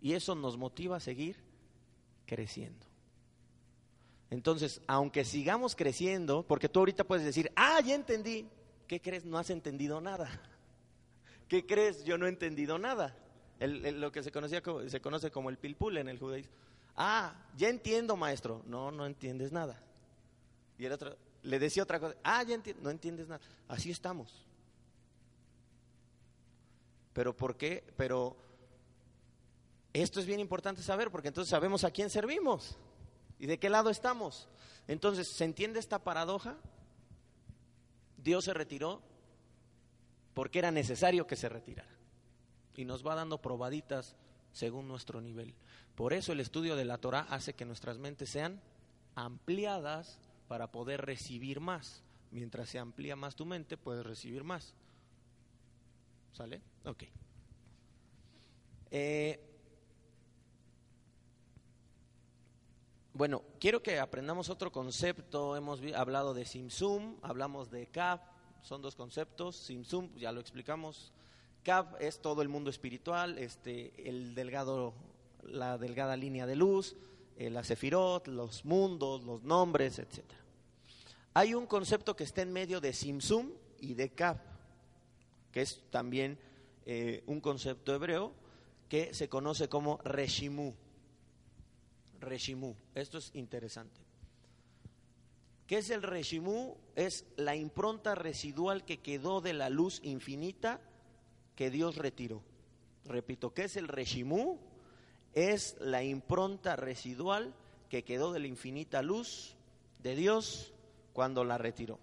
Y eso nos motiva a seguir creciendo. Entonces, aunque sigamos creciendo, porque tú ahorita puedes decir, ah, ya entendí, ¿qué crees? No has entendido nada. ¿Qué crees? Yo no he entendido nada. lo que se, conocía, se conoce como el pilpul en el judaísmo. Ah, ya entiendo, maestro. No, no entiendes nada. Y el otro, le decía otra cosa, ah, ya no entiendes nada. Así estamos. Pero ¿por qué? Pero esto es bien importante saber porque entonces sabemos a quién servimos y de qué lado estamos. Entonces, ¿se entiende esta paradoja? Dios se retiró porque era necesario que se retirara. Y nos va dando probaditas según nuestro nivel. Por eso el estudio de la Torah hace que nuestras mentes sean ampliadas para poder recibir más. Mientras se amplía más tu mente, puedes recibir más. ¿Sale? Ok. Eh, Bueno, quiero que aprendamos otro concepto. Hemos hablado de Simsum, hablamos de Kaf, son dos conceptos. Simsum, ya lo explicamos. Kaf es todo el mundo espiritual, este, el delgado, la delgada línea de luz, eh, la Sefirot, los mundos, los nombres, etcétera. Hay un concepto que está en medio de Simsum y de Kaf, que es también eh, un concepto hebreo que se conoce como Reshimu. Reshimu. Esto es interesante. ¿Qué es el Reshimu? Es la impronta residual que quedó de la luz infinita que Dios retiró. Repito, ¿qué es el Reshimu? Es la impronta residual que quedó de la infinita luz de Dios cuando la retiró.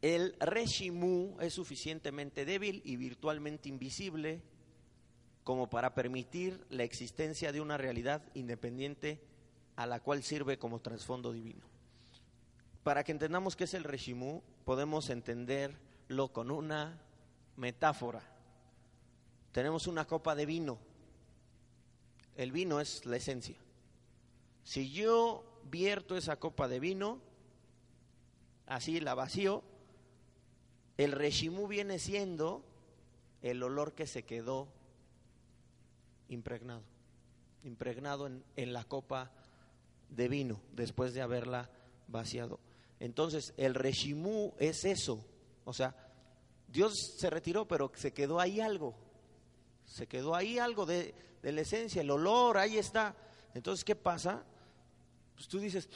El Reshimu es suficientemente débil y virtualmente invisible como para permitir la existencia de una realidad independiente a la cual sirve como trasfondo divino. Para que entendamos qué es el Reshimu, podemos entenderlo con una metáfora. Tenemos una copa de vino. El vino es la esencia. Si yo vierto esa copa de vino, así la vacío, el Reshimu viene siendo el olor que se quedó impregnado, impregnado en, en la copa de vino después de haberla vaciado. Entonces, el Reshimu es eso. O sea, Dios se retiró, pero se quedó ahí algo. Se quedó ahí algo de, de la esencia, el olor, ahí está. Entonces, ¿qué pasa? Pues tú dices,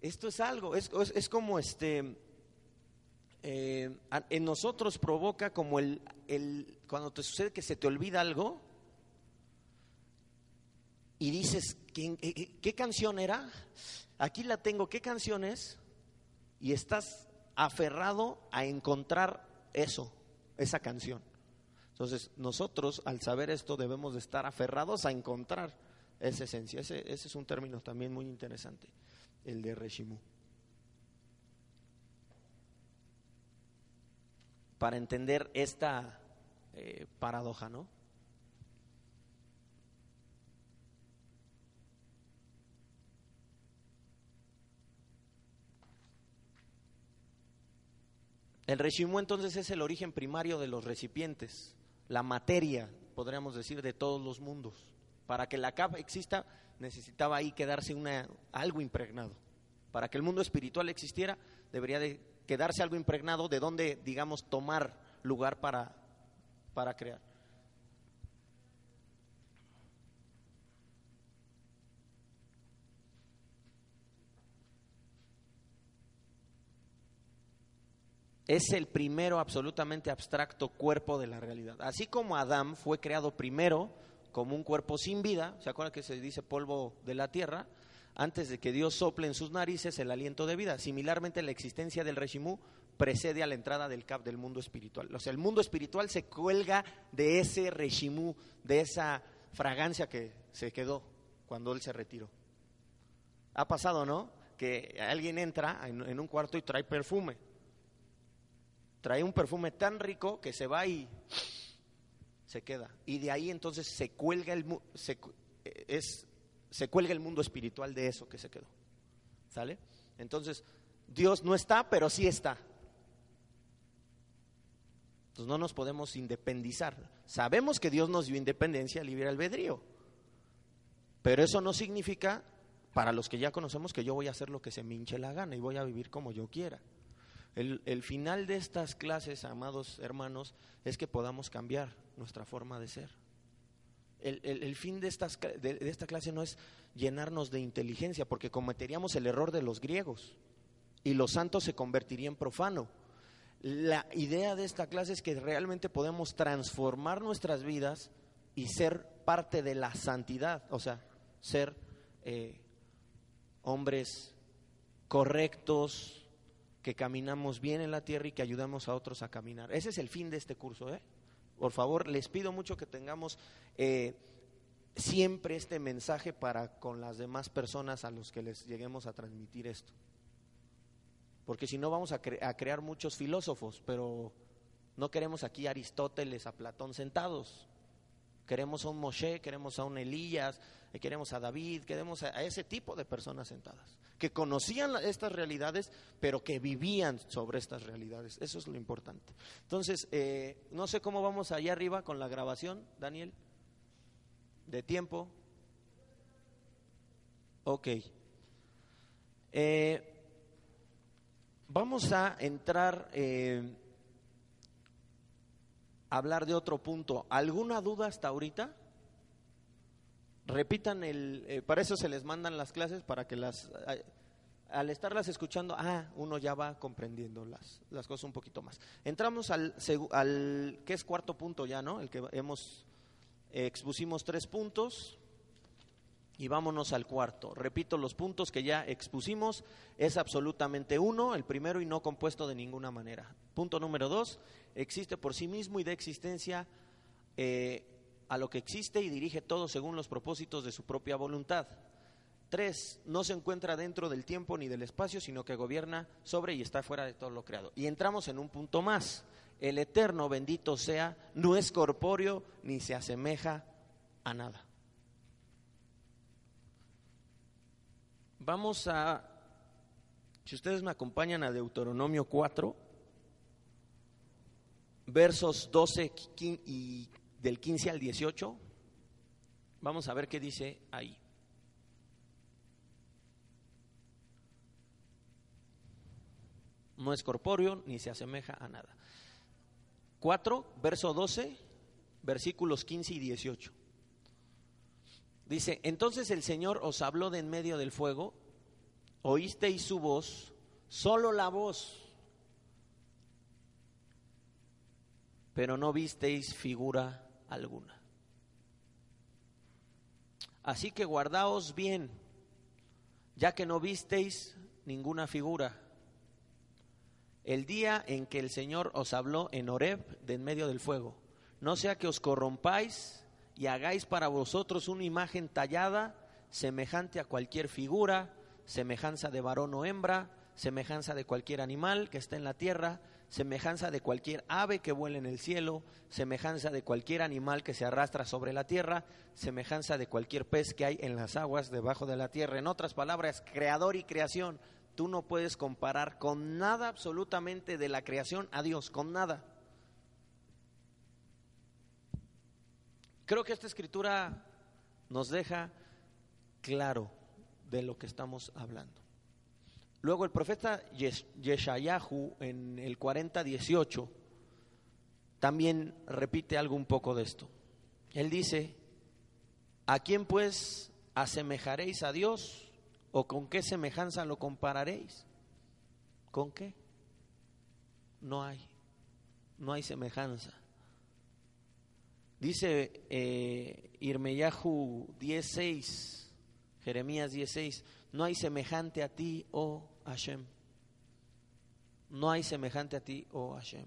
esto es algo, es, es, como este, eh, en nosotros provoca como el, el, cuando te sucede que se te olvida algo y dices, ¿qué, qué- qué canción era? Aquí la tengo, ¿qué canción es? Y estás aferrado a encontrar eso, esa canción. Entonces, nosotros al saber esto debemos de estar aferrados a encontrar esa esencia. Ese, ese es un término también muy interesante, el de Reshimu. Para entender esta eh, paradoja, ¿no? El Reshimu entonces es el origen primario de los recipientes, la materia, podríamos decir, de todos los mundos. Para que la capa exista, necesitaba ahí quedarse una, algo impregnado. Para que el mundo espiritual existiera, debería de quedarse algo impregnado de donde, digamos, tomar lugar para, para crear. Es el primero absolutamente abstracto cuerpo de la realidad. Así como Adán fue creado primero como un cuerpo sin vida, ¿se acuerdan que se dice polvo de la tierra? Antes de que Dios sople en sus narices el aliento de vida. Similarmente, la existencia del Reshimu precede a la entrada del cap del mundo espiritual. O sea, el mundo espiritual se cuelga de ese Reshimu, de esa fragancia que se quedó cuando él se retiró. Ha pasado, ¿no? Que alguien entra en, en un cuarto y trae perfume trae un perfume tan rico que se va y se queda. Y de ahí entonces se cuelga el, se, eh, es, se cuelga el mundo espiritual de eso que se quedó. ¿Sale? Entonces, Dios no está, pero sí está. Entonces no nos podemos independizar. Sabemos que Dios nos dio independencia, libre albedrío. Pero eso no significa, para los que ya conocemos, que yo voy a hacer lo que se me hinche la gana y voy a vivir como yo quiera. El, el final de estas clases, amados hermanos, es que podamos cambiar nuestra forma de ser. El, el- el fin de, estas, de esta clase no es llenarnos de inteligencia, porque cometeríamos el error de los griegos y los santos se convertirían en profano. La idea de esta clase es que realmente podemos transformar nuestras vidas y ser parte de la santidad, o sea, ser eh, hombres correctos, que caminamos bien en la tierra y que ayudamos a otros a caminar. Ese es el fin de este curso. ¿eh? Por favor, les pido mucho que tengamos eh, siempre este mensaje para con las demás personas a los que les lleguemos a transmitir esto. Porque si no vamos a, a crear muchos filósofos, pero no queremos aquí a Aristóteles, a Platón sentados. Queremos a un Moshe, queremos a un Elías, eh, queremos a David, queremos a, ese tipo de personas sentadas, que conocían estas realidades, pero que vivían sobre estas realidades. Eso es lo importante. Entonces, eh, no sé cómo vamos allá arriba con la grabación, Daniel, de tiempo. Ok. Eh, vamos a entrar eh, hablar de otro punto. ¿Alguna duda hasta ahorita? Repitan el, eh, para eso se les mandan las clases para que las, a- al estarlas escuchando, ah, uno ya va comprendiendo las, las cosas un poquito más. Entramos al, al, que es cuarto punto ya, ¿no? El que hemos, eh, expusimos tres puntos. Y vámonos al cuarto. Repito, los puntos que ya expusimos es absolutamente uno, el primero y no compuesto de ninguna manera. Punto número dos, existe por sí mismo y de existencia eh, a lo que existe y dirige todo según los propósitos de su propia voluntad. Tres, no se encuentra dentro del tiempo ni del espacio, sino que gobierna sobre y está fuera de todo lo creado. Y entramos en un punto más. El eterno, bendito sea, no es corpóreo ni se asemeja a nada. Vamos a, si ustedes me acompañan a Deuteronomio 4, versos 12 quin- y del 15 al 18, vamos a ver qué dice ahí. No es corpóreo ni se asemeja a nada. 4, verso 12, versículos 15 y 18. Dice, entonces el Señor os habló de en medio del fuego, oísteis su voz, solo la voz, pero no visteis figura alguna. Así que guardaos bien, ya que no visteis ninguna figura. El día en que el Señor os habló en Horeb de en medio del fuego, no sea que os corrompáis y hagáis para vosotros una imagen tallada, semejante a cualquier figura, semejanza de varón o hembra, semejanza de cualquier animal que esté en la tierra, semejanza de cualquier ave que vuela en el cielo, semejanza de cualquier animal que se arrastra sobre la tierra, semejanza de cualquier pez que hay en las aguas debajo de la tierra. En otras palabras, creador y creación. Tú no puedes comparar con nada absolutamente de la creación a Dios, con nada. Creo que esta escritura nos deja claro de lo que estamos hablando. Luego el profeta Yes- Yeshayahu en el 40:18 también repite algo un poco de esto. Él dice, ¿a quién pues asemejaréis a Dios o con qué semejanza lo compararéis? ¿Con qué? No hay, no hay semejanza. Dice eh, Irmeyahu 10:6, Jeremías 10:6, no hay semejante a ti, oh Hashem. No hay semejante a ti, oh Hashem.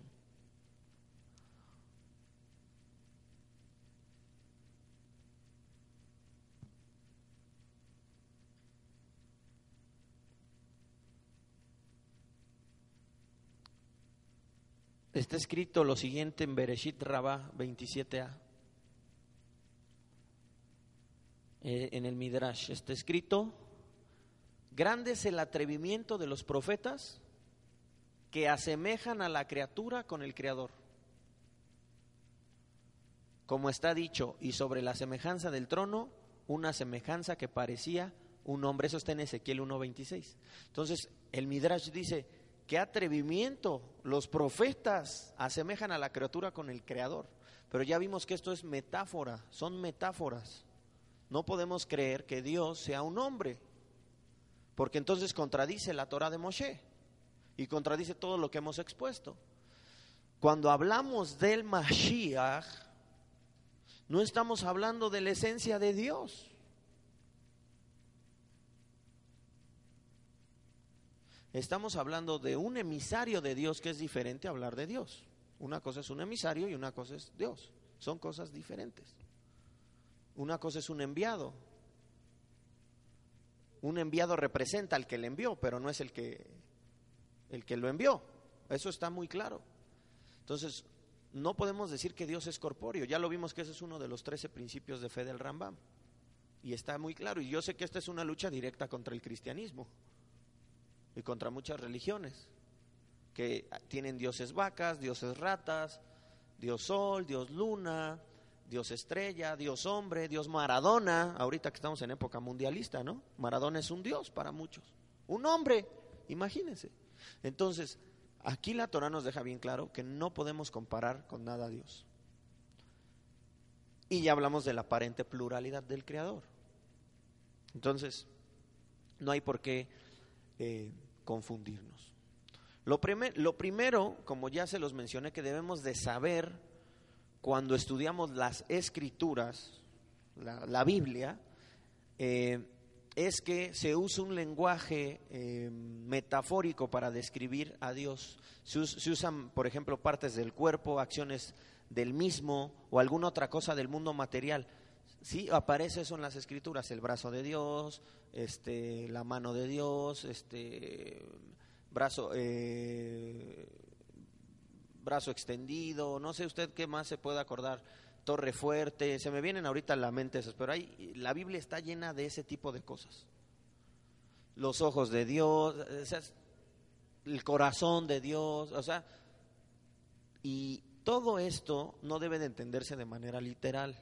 Está escrito lo siguiente en Bereshit Rabá 27a. Eh, en el Midrash está escrito, grande es el atrevimiento de los profetas que asemejan a la criatura con el Creador. Como está dicho, y sobre la semejanza del trono, una semejanza que parecía un hombre. Eso está en Ezequiel 1.26. Entonces, el Midrash dice, qué atrevimiento, los profetas asemejan a la criatura con el Creador. Pero ya vimos que esto es metáfora, son metáforas. No podemos creer que Dios sea un hombre, porque entonces contradice la Torah de Moshe y contradice todo lo que hemos expuesto. Cuando hablamos del Mashiach, no estamos hablando de la esencia de Dios. Estamos hablando de un emisario de Dios que es diferente a hablar de Dios. Una cosa es un emisario y una cosa es Dios. Son cosas diferentes. Una cosa es un enviado. Un enviado representa al que le envió, pero no es el que el que lo envió. Eso está muy claro. Entonces, no podemos decir que Dios es corpóreo. Ya lo vimos que ese es uno de los 13 principios de fe del Rambam. Y está muy claro. Y yo sé que esta es una lucha directa contra el cristianismo y contra muchas religiones que tienen dioses vacas, dioses ratas, Dios sol, Dios luna, Dios estrella, Dios hombre, Dios Maradona. Ahorita que estamos en época mundialista, ¿no? Maradona es un dios para muchos. Un hombre, imagínense. Entonces, aquí la Torah nos deja bien claro que no podemos comparar con nada a Dios. Y ya hablamos de la aparente pluralidad del Creador. Entonces, no hay por qué eh, confundirnos. Lo, lo primero, como ya se los mencioné, que debemos de saber cuando estudiamos las escrituras, la, Biblia, eh, es que se usa un lenguaje eh, metafórico para describir a Dios. Se usan, por ejemplo, partes del cuerpo, acciones del mismo o alguna otra cosa del mundo material. Sí, aparece eso en las escrituras, el brazo de Dios, este, la mano de Dios, este, brazo, eh, brazo extendido, no sé usted qué más se puede acordar, torre fuerte, se me vienen ahorita a la mente esos, pero ahí la Biblia está llena de ese tipo de cosas. Los ojos de Dios, el corazón de Dios, o sea, y todo esto no debe de entenderse de manera literal,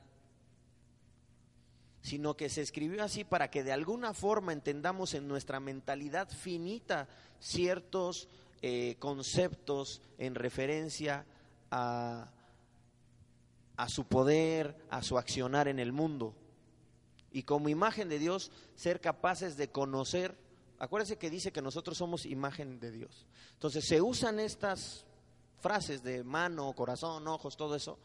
sino que se escribió así para que de alguna forma entendamos en nuestra mentalidad finita ciertos eh, conceptos en referencia a, a su poder, a su accionar en el mundo. Y como imagen de Dios, ser capaces de conocer. Acuérdense que dice que nosotros somos imagen de Dios. Entonces se usan estas frases de mano, corazón, ojos, todo eso,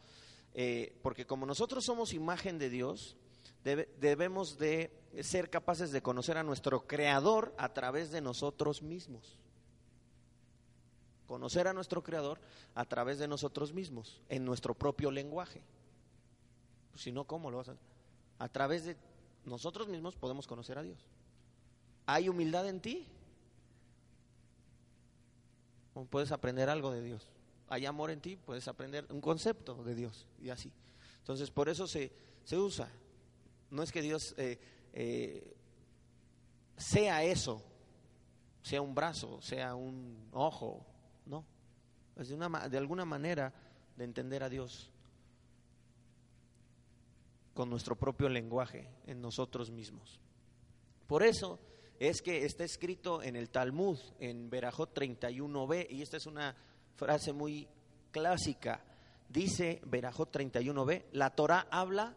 eh, porque como nosotros somos imagen de Dios, debe- debemos de ser capaces de conocer a nuestro Creador a través de nosotros mismos. Conocer a nuestro Creador a través de nosotros mismos, en nuestro propio lenguaje. Pues, si no, ¿cómo lo vas a? A través de nosotros mismos podemos conocer a Dios. ¿Hay humildad en ti? ¿O puedes aprender algo de Dios? ¿Hay amor en ti? Puedes aprender un concepto de Dios y así. Entonces, por eso se, se usa. No es que Dios eh, eh, sea eso, sea un brazo, sea un ojo, no. Es de, una, de alguna manera de entender a Dios con nuestro propio lenguaje, en nosotros mismos. Por eso es que está escrito en el Talmud, en Berajot 31b, y esta es una frase muy clásica. Dice Berajot 31b, la Torah habla,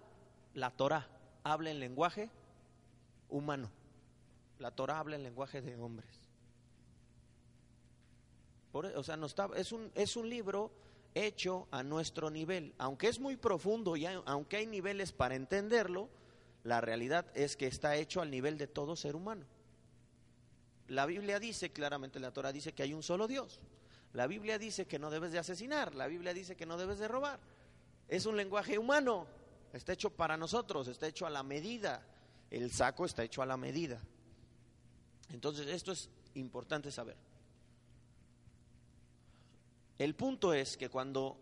la Torah habla en lenguaje humano. La Torah habla en lenguaje de hombres. Por- o sea, no está, es, un, es un libro hecho a nuestro nivel. Aunque es muy profundo y aunque hay niveles para entenderlo, la realidad es que está hecho al nivel de todo ser humano. La Biblia dice, claramente la Torah dice que hay un solo Dios. La Biblia dice que no debes de asesinar. La Biblia dice que no debes de robar. Es un lenguaje humano. Está hecho para nosotros, está hecho a la medida. El saco está hecho a la medida. Entonces, esto es importante saber. El punto es que cuando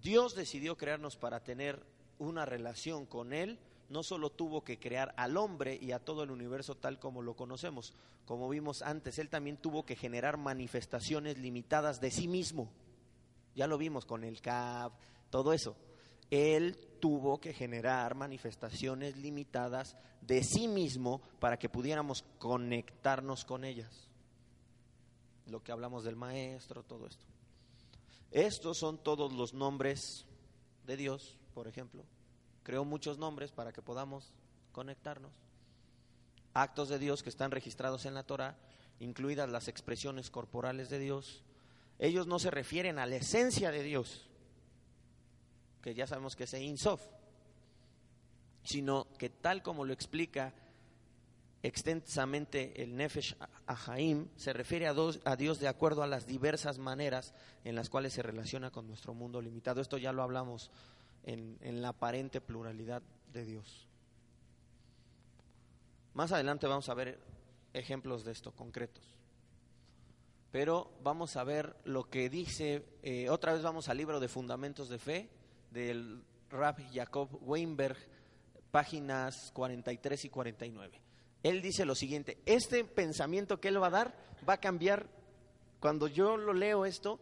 Dios decidió crearnos para tener una relación con Él, no solo tuvo que crear al hombre y a todo el universo tal como lo conocemos, como vimos antes, Él también tuvo que generar manifestaciones limitadas de sí mismo. Ya lo vimos con el CAP, todo eso. Él tuvo que generar manifestaciones limitadas de sí mismo para que pudiéramos conectarnos con ellas. Lo que hablamos del maestro, todo esto. Estos son todos los nombres de Dios, por ejemplo. Creó muchos nombres para que podamos conectarnos. Actos de Dios que están registrados en la Torah, incluidas las expresiones corporales de Dios. Ellos no se refieren a la esencia de Dios, que ya sabemos que es Insof, sino que tal como lo explica extensamente el Nefesh Ahaim, se refiere a, Dios de acuerdo a las diversas maneras en las cuales se relaciona con nuestro mundo limitado. Esto ya lo hablamos en, en la aparente pluralidad de Dios. Más adelante vamos a ver ejemplos de esto concretos. pero vamos a ver lo que dice, eh, otra vez vamos al libro de Fundamentos de Fe del Rab Jacob Weinberg, páginas 43 y 49. Él dice lo siguiente, este pensamiento que él va a dar va a cambiar, cuando yo lo leo esto,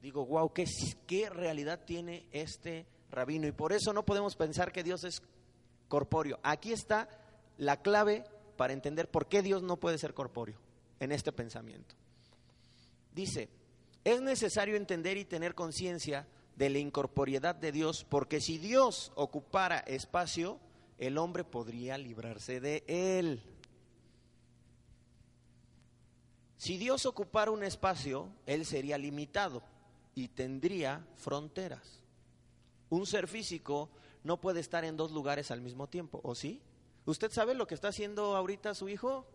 digo, wow, ¿qué, qué realidad tiene este rabino? Y por eso no podemos pensar que Dios es corpóreo. Aquí está la clave para entender por qué Dios no puede ser corpóreo en este pensamiento. Dice, es necesario entender y tener conciencia de la incorporiedad de Dios, porque si Dios ocupara espacio, el hombre podría librarse de él. Si Dios ocupara un espacio, él sería limitado y tendría fronteras. Un ser físico no puede estar en dos lugares al mismo tiempo, ¿o sí? ¿Usted sabe lo que está haciendo ahorita su hijo?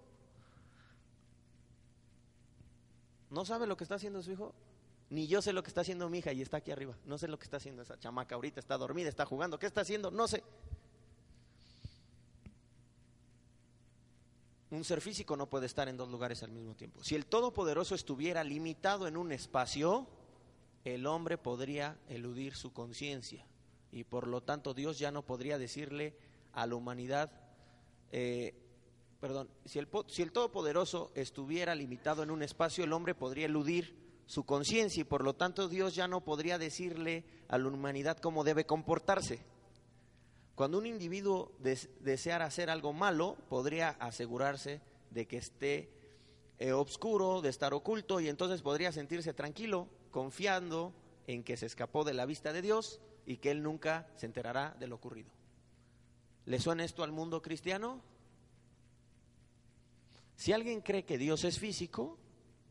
¿No sabe lo que está haciendo su hijo? Ni yo sé lo que está haciendo mi hija y está aquí arriba. No sé lo que está haciendo esa chamaca ahorita. Está dormida, está jugando. ¿Qué está haciendo? No sé. Un ser físico no puede estar en dos lugares al mismo tiempo. Si el Todopoderoso estuviera limitado en un espacio, el hombre podría eludir su conciencia y por lo tanto Dios ya no podría decirle a la humanidad, eh, perdón, si el, si el Todopoderoso estuviera limitado en un espacio, el hombre podría eludir su conciencia y por lo tanto Dios ya no podría decirle a la humanidad cómo debe comportarse. Cuando un individuo deseara hacer algo malo, podría asegurarse de que esté eh, obscuro, de estar oculto, y entonces podría sentirse tranquilo, confiando en que se escapó de la vista de Dios y que él nunca se enterará de lo ocurrido. ¿Le suena esto al mundo cristiano? Si alguien cree que Dios es físico,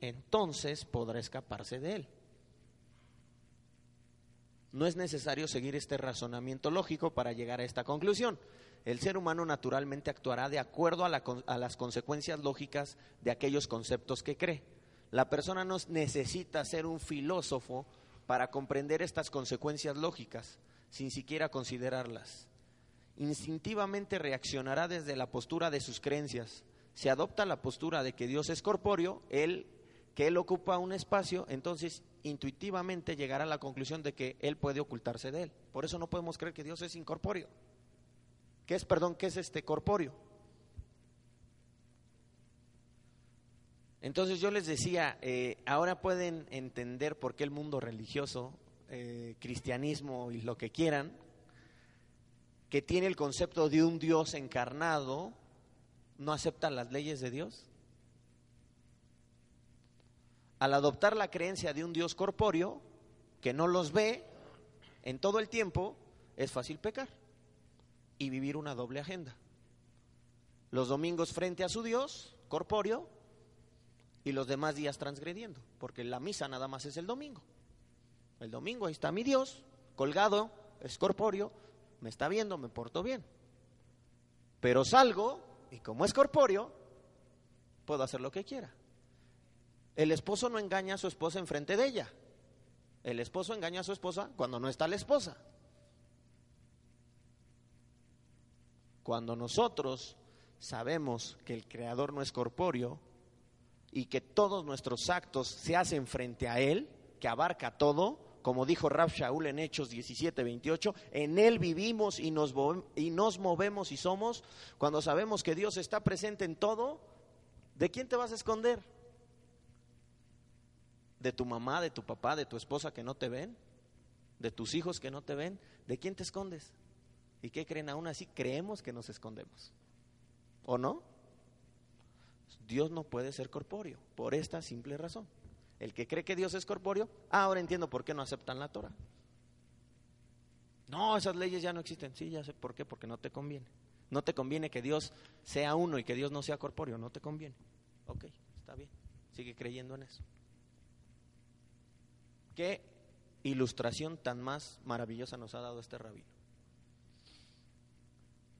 entonces podrá escaparse de él. No es necesario seguir este razonamiento lógico para llegar a esta conclusión. El ser humano naturalmente actuará de acuerdo a, las consecuencias lógicas de aquellos conceptos que cree. La persona no necesita ser un filósofo para comprender estas consecuencias lógicas, sin siquiera considerarlas. Instintivamente reaccionará desde la postura de sus creencias. Si adopta la postura de que Dios es corpóreo, él que él ocupa un espacio, entonces intuitivamente llegará a la conclusión de que él puede ocultarse de él. Por eso no podemos creer que Dios es incorpóreo. ¿Qué es, perdón, qué es este corpóreo? Entonces yo les decía, eh, ahora pueden entender por qué el mundo religioso, eh, cristianismo y lo que quieran, que tiene el concepto de un Dios encarnado, no aceptan las leyes de Dios al adoptar la creencia de un Dios corpóreo, que no los ve en todo el tiempo, es fácil pecar y vivir una doble agenda. Los domingos frente a su Dios corpóreo y los demás días transgrediendo, porque la misa nada más es el domingo. El domingo ahí está mi Dios, colgado, es corpóreo, me está viendo, me porto bien. Pero salgo y como es corpóreo, puedo hacer lo que quiera. El esposo no engaña a su esposa enfrente de ella. El esposo engaña a su esposa cuando no está la esposa. Cuando nosotros sabemos que el Creador no es corpóreo y que todos nuestros actos se hacen frente a Él, que abarca todo, como dijo Rab Shaul en Hechos 17, 28, en Él vivimos y nos, y nos movemos y somos, cuando sabemos que Dios está presente en todo, ¿de quién te vas a esconder? De tu mamá, de tu papá, de tu esposa que no te ven, de tus hijos que no te ven, ¿de quién te escondes? ¿Y qué creen aún así? Creemos que nos escondemos. ¿O no? Dios no puede ser corpóreo, por esta simple razón. El que cree que Dios es corpóreo, ah, ahora entiendo por qué no aceptan la Torah. No, esas leyes ya no existen. Sí, ya sé por qué, porque no te conviene. No te conviene que Dios sea uno y que Dios no sea corpóreo, no te conviene. Ok, está bien, sigue creyendo en eso. Qué ilustración tan más maravillosa nos ha dado este rabino.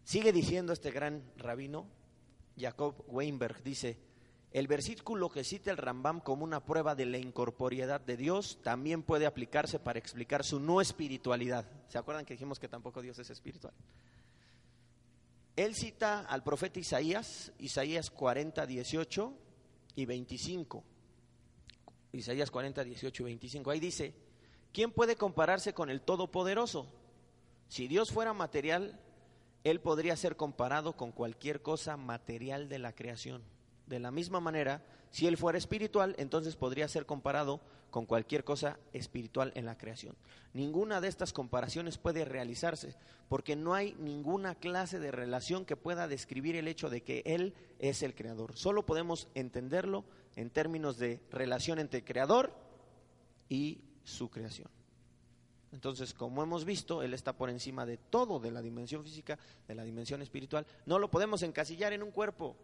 Sigue diciendo este gran rabino, Jacob Weinberg, dice, el versículo que cita el Rambam como una prueba de la incorporiedad de Dios también puede aplicarse para explicar su no espiritualidad. ¿Se acuerdan que dijimos que tampoco Dios es espiritual? Él cita al profeta Isaías, Isaías 40, 18 y 25 Isaías 40, 18 y 25. Ahí dice, ¿quién puede compararse con el Todopoderoso? Si Dios fuera material, Él podría ser comparado con cualquier cosa material de la creación. De la misma manera, si Él fuera espiritual, entonces podría ser comparado con cualquier cosa espiritual en la creación. Ninguna de estas comparaciones puede realizarse porque no hay ninguna clase de relación que pueda describir el hecho de que Él es el creador. Solo podemos entenderlo en términos de relación entre creador y su creación. Entonces, como hemos visto, Él está por encima de todo, de la dimensión física, de la dimensión espiritual. No lo podemos encasillar en un cuerpo.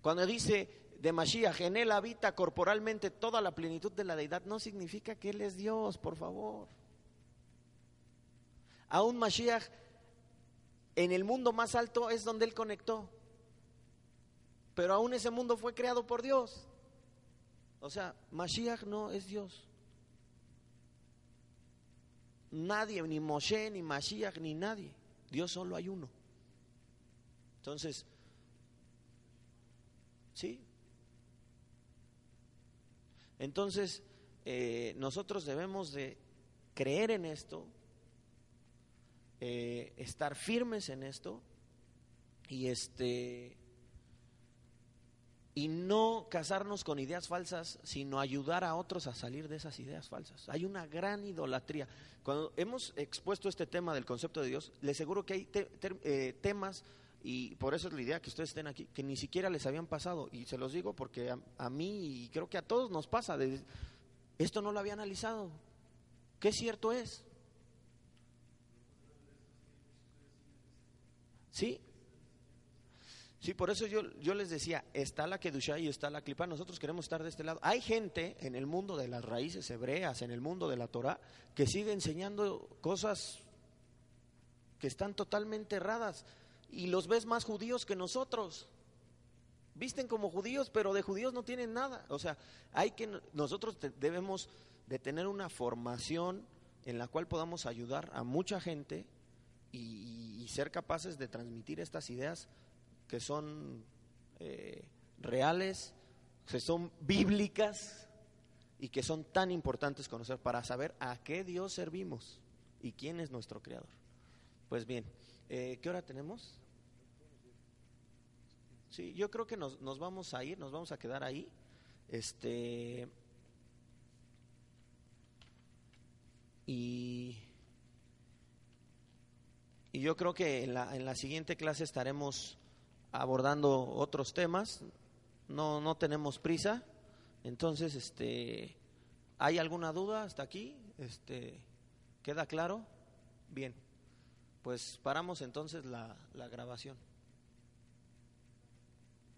Cuando dice de Mashiach, en él habita corporalmente toda la plenitud de la deidad, no significa que él es Dios, por favor. Aún Mashiach en el mundo más alto es donde él conectó. Pero aún ese mundo fue creado por Dios. O sea, Mashiach no es Dios. Nadie, ni Moshe, ni Mashiach, ni nadie. Dios solo hay uno. Entonces, ¿sí? Entonces, eh, nosotros debemos de creer en esto, eh, estar firmes en esto y este y no casarnos con ideas falsas, sino ayudar a otros a salir de esas ideas falsas. Hay una gran idolatría. Cuando hemos expuesto este tema del concepto de Dios, les aseguro que hay eh, temas y por eso es la idea que ustedes estén aquí, que ni siquiera les habían pasado. Y se los digo porque a, mí y creo que a todos nos pasa. Esto no lo había analizado. ¿Qué cierto es? ¿Sí? Sí, por eso yo, yo les decía, está la Kedusha y está la Klipa, nosotros queremos estar de este lado. Hay gente en el mundo de las raíces hebreas, en el mundo de la Torah, que sigue enseñando cosas que están totalmente erradas y los ves más judíos que nosotros. Visten como judíos, pero de judíos no tienen nada. O sea, hay que nosotros debemos de tener una formación en la cual podamos ayudar a mucha gente y, ser capaces de transmitir estas ideas que son eh, reales, que son bíblicas y que son tan importantes conocer para saber a qué Dios servimos y quién es nuestro creador. Pues bien, eh, ¿qué hora tenemos? Sí, yo creo que nos, nos, vamos a ir, nos vamos a quedar ahí. Este. Y, y yo creo que en la, en la siguiente clase estaremos abordando otros temas. No, no tenemos prisa. Entonces, este, ¿hay alguna duda hasta aquí? Este, ¿Queda claro? Bien, pues paramos entonces la, la grabación.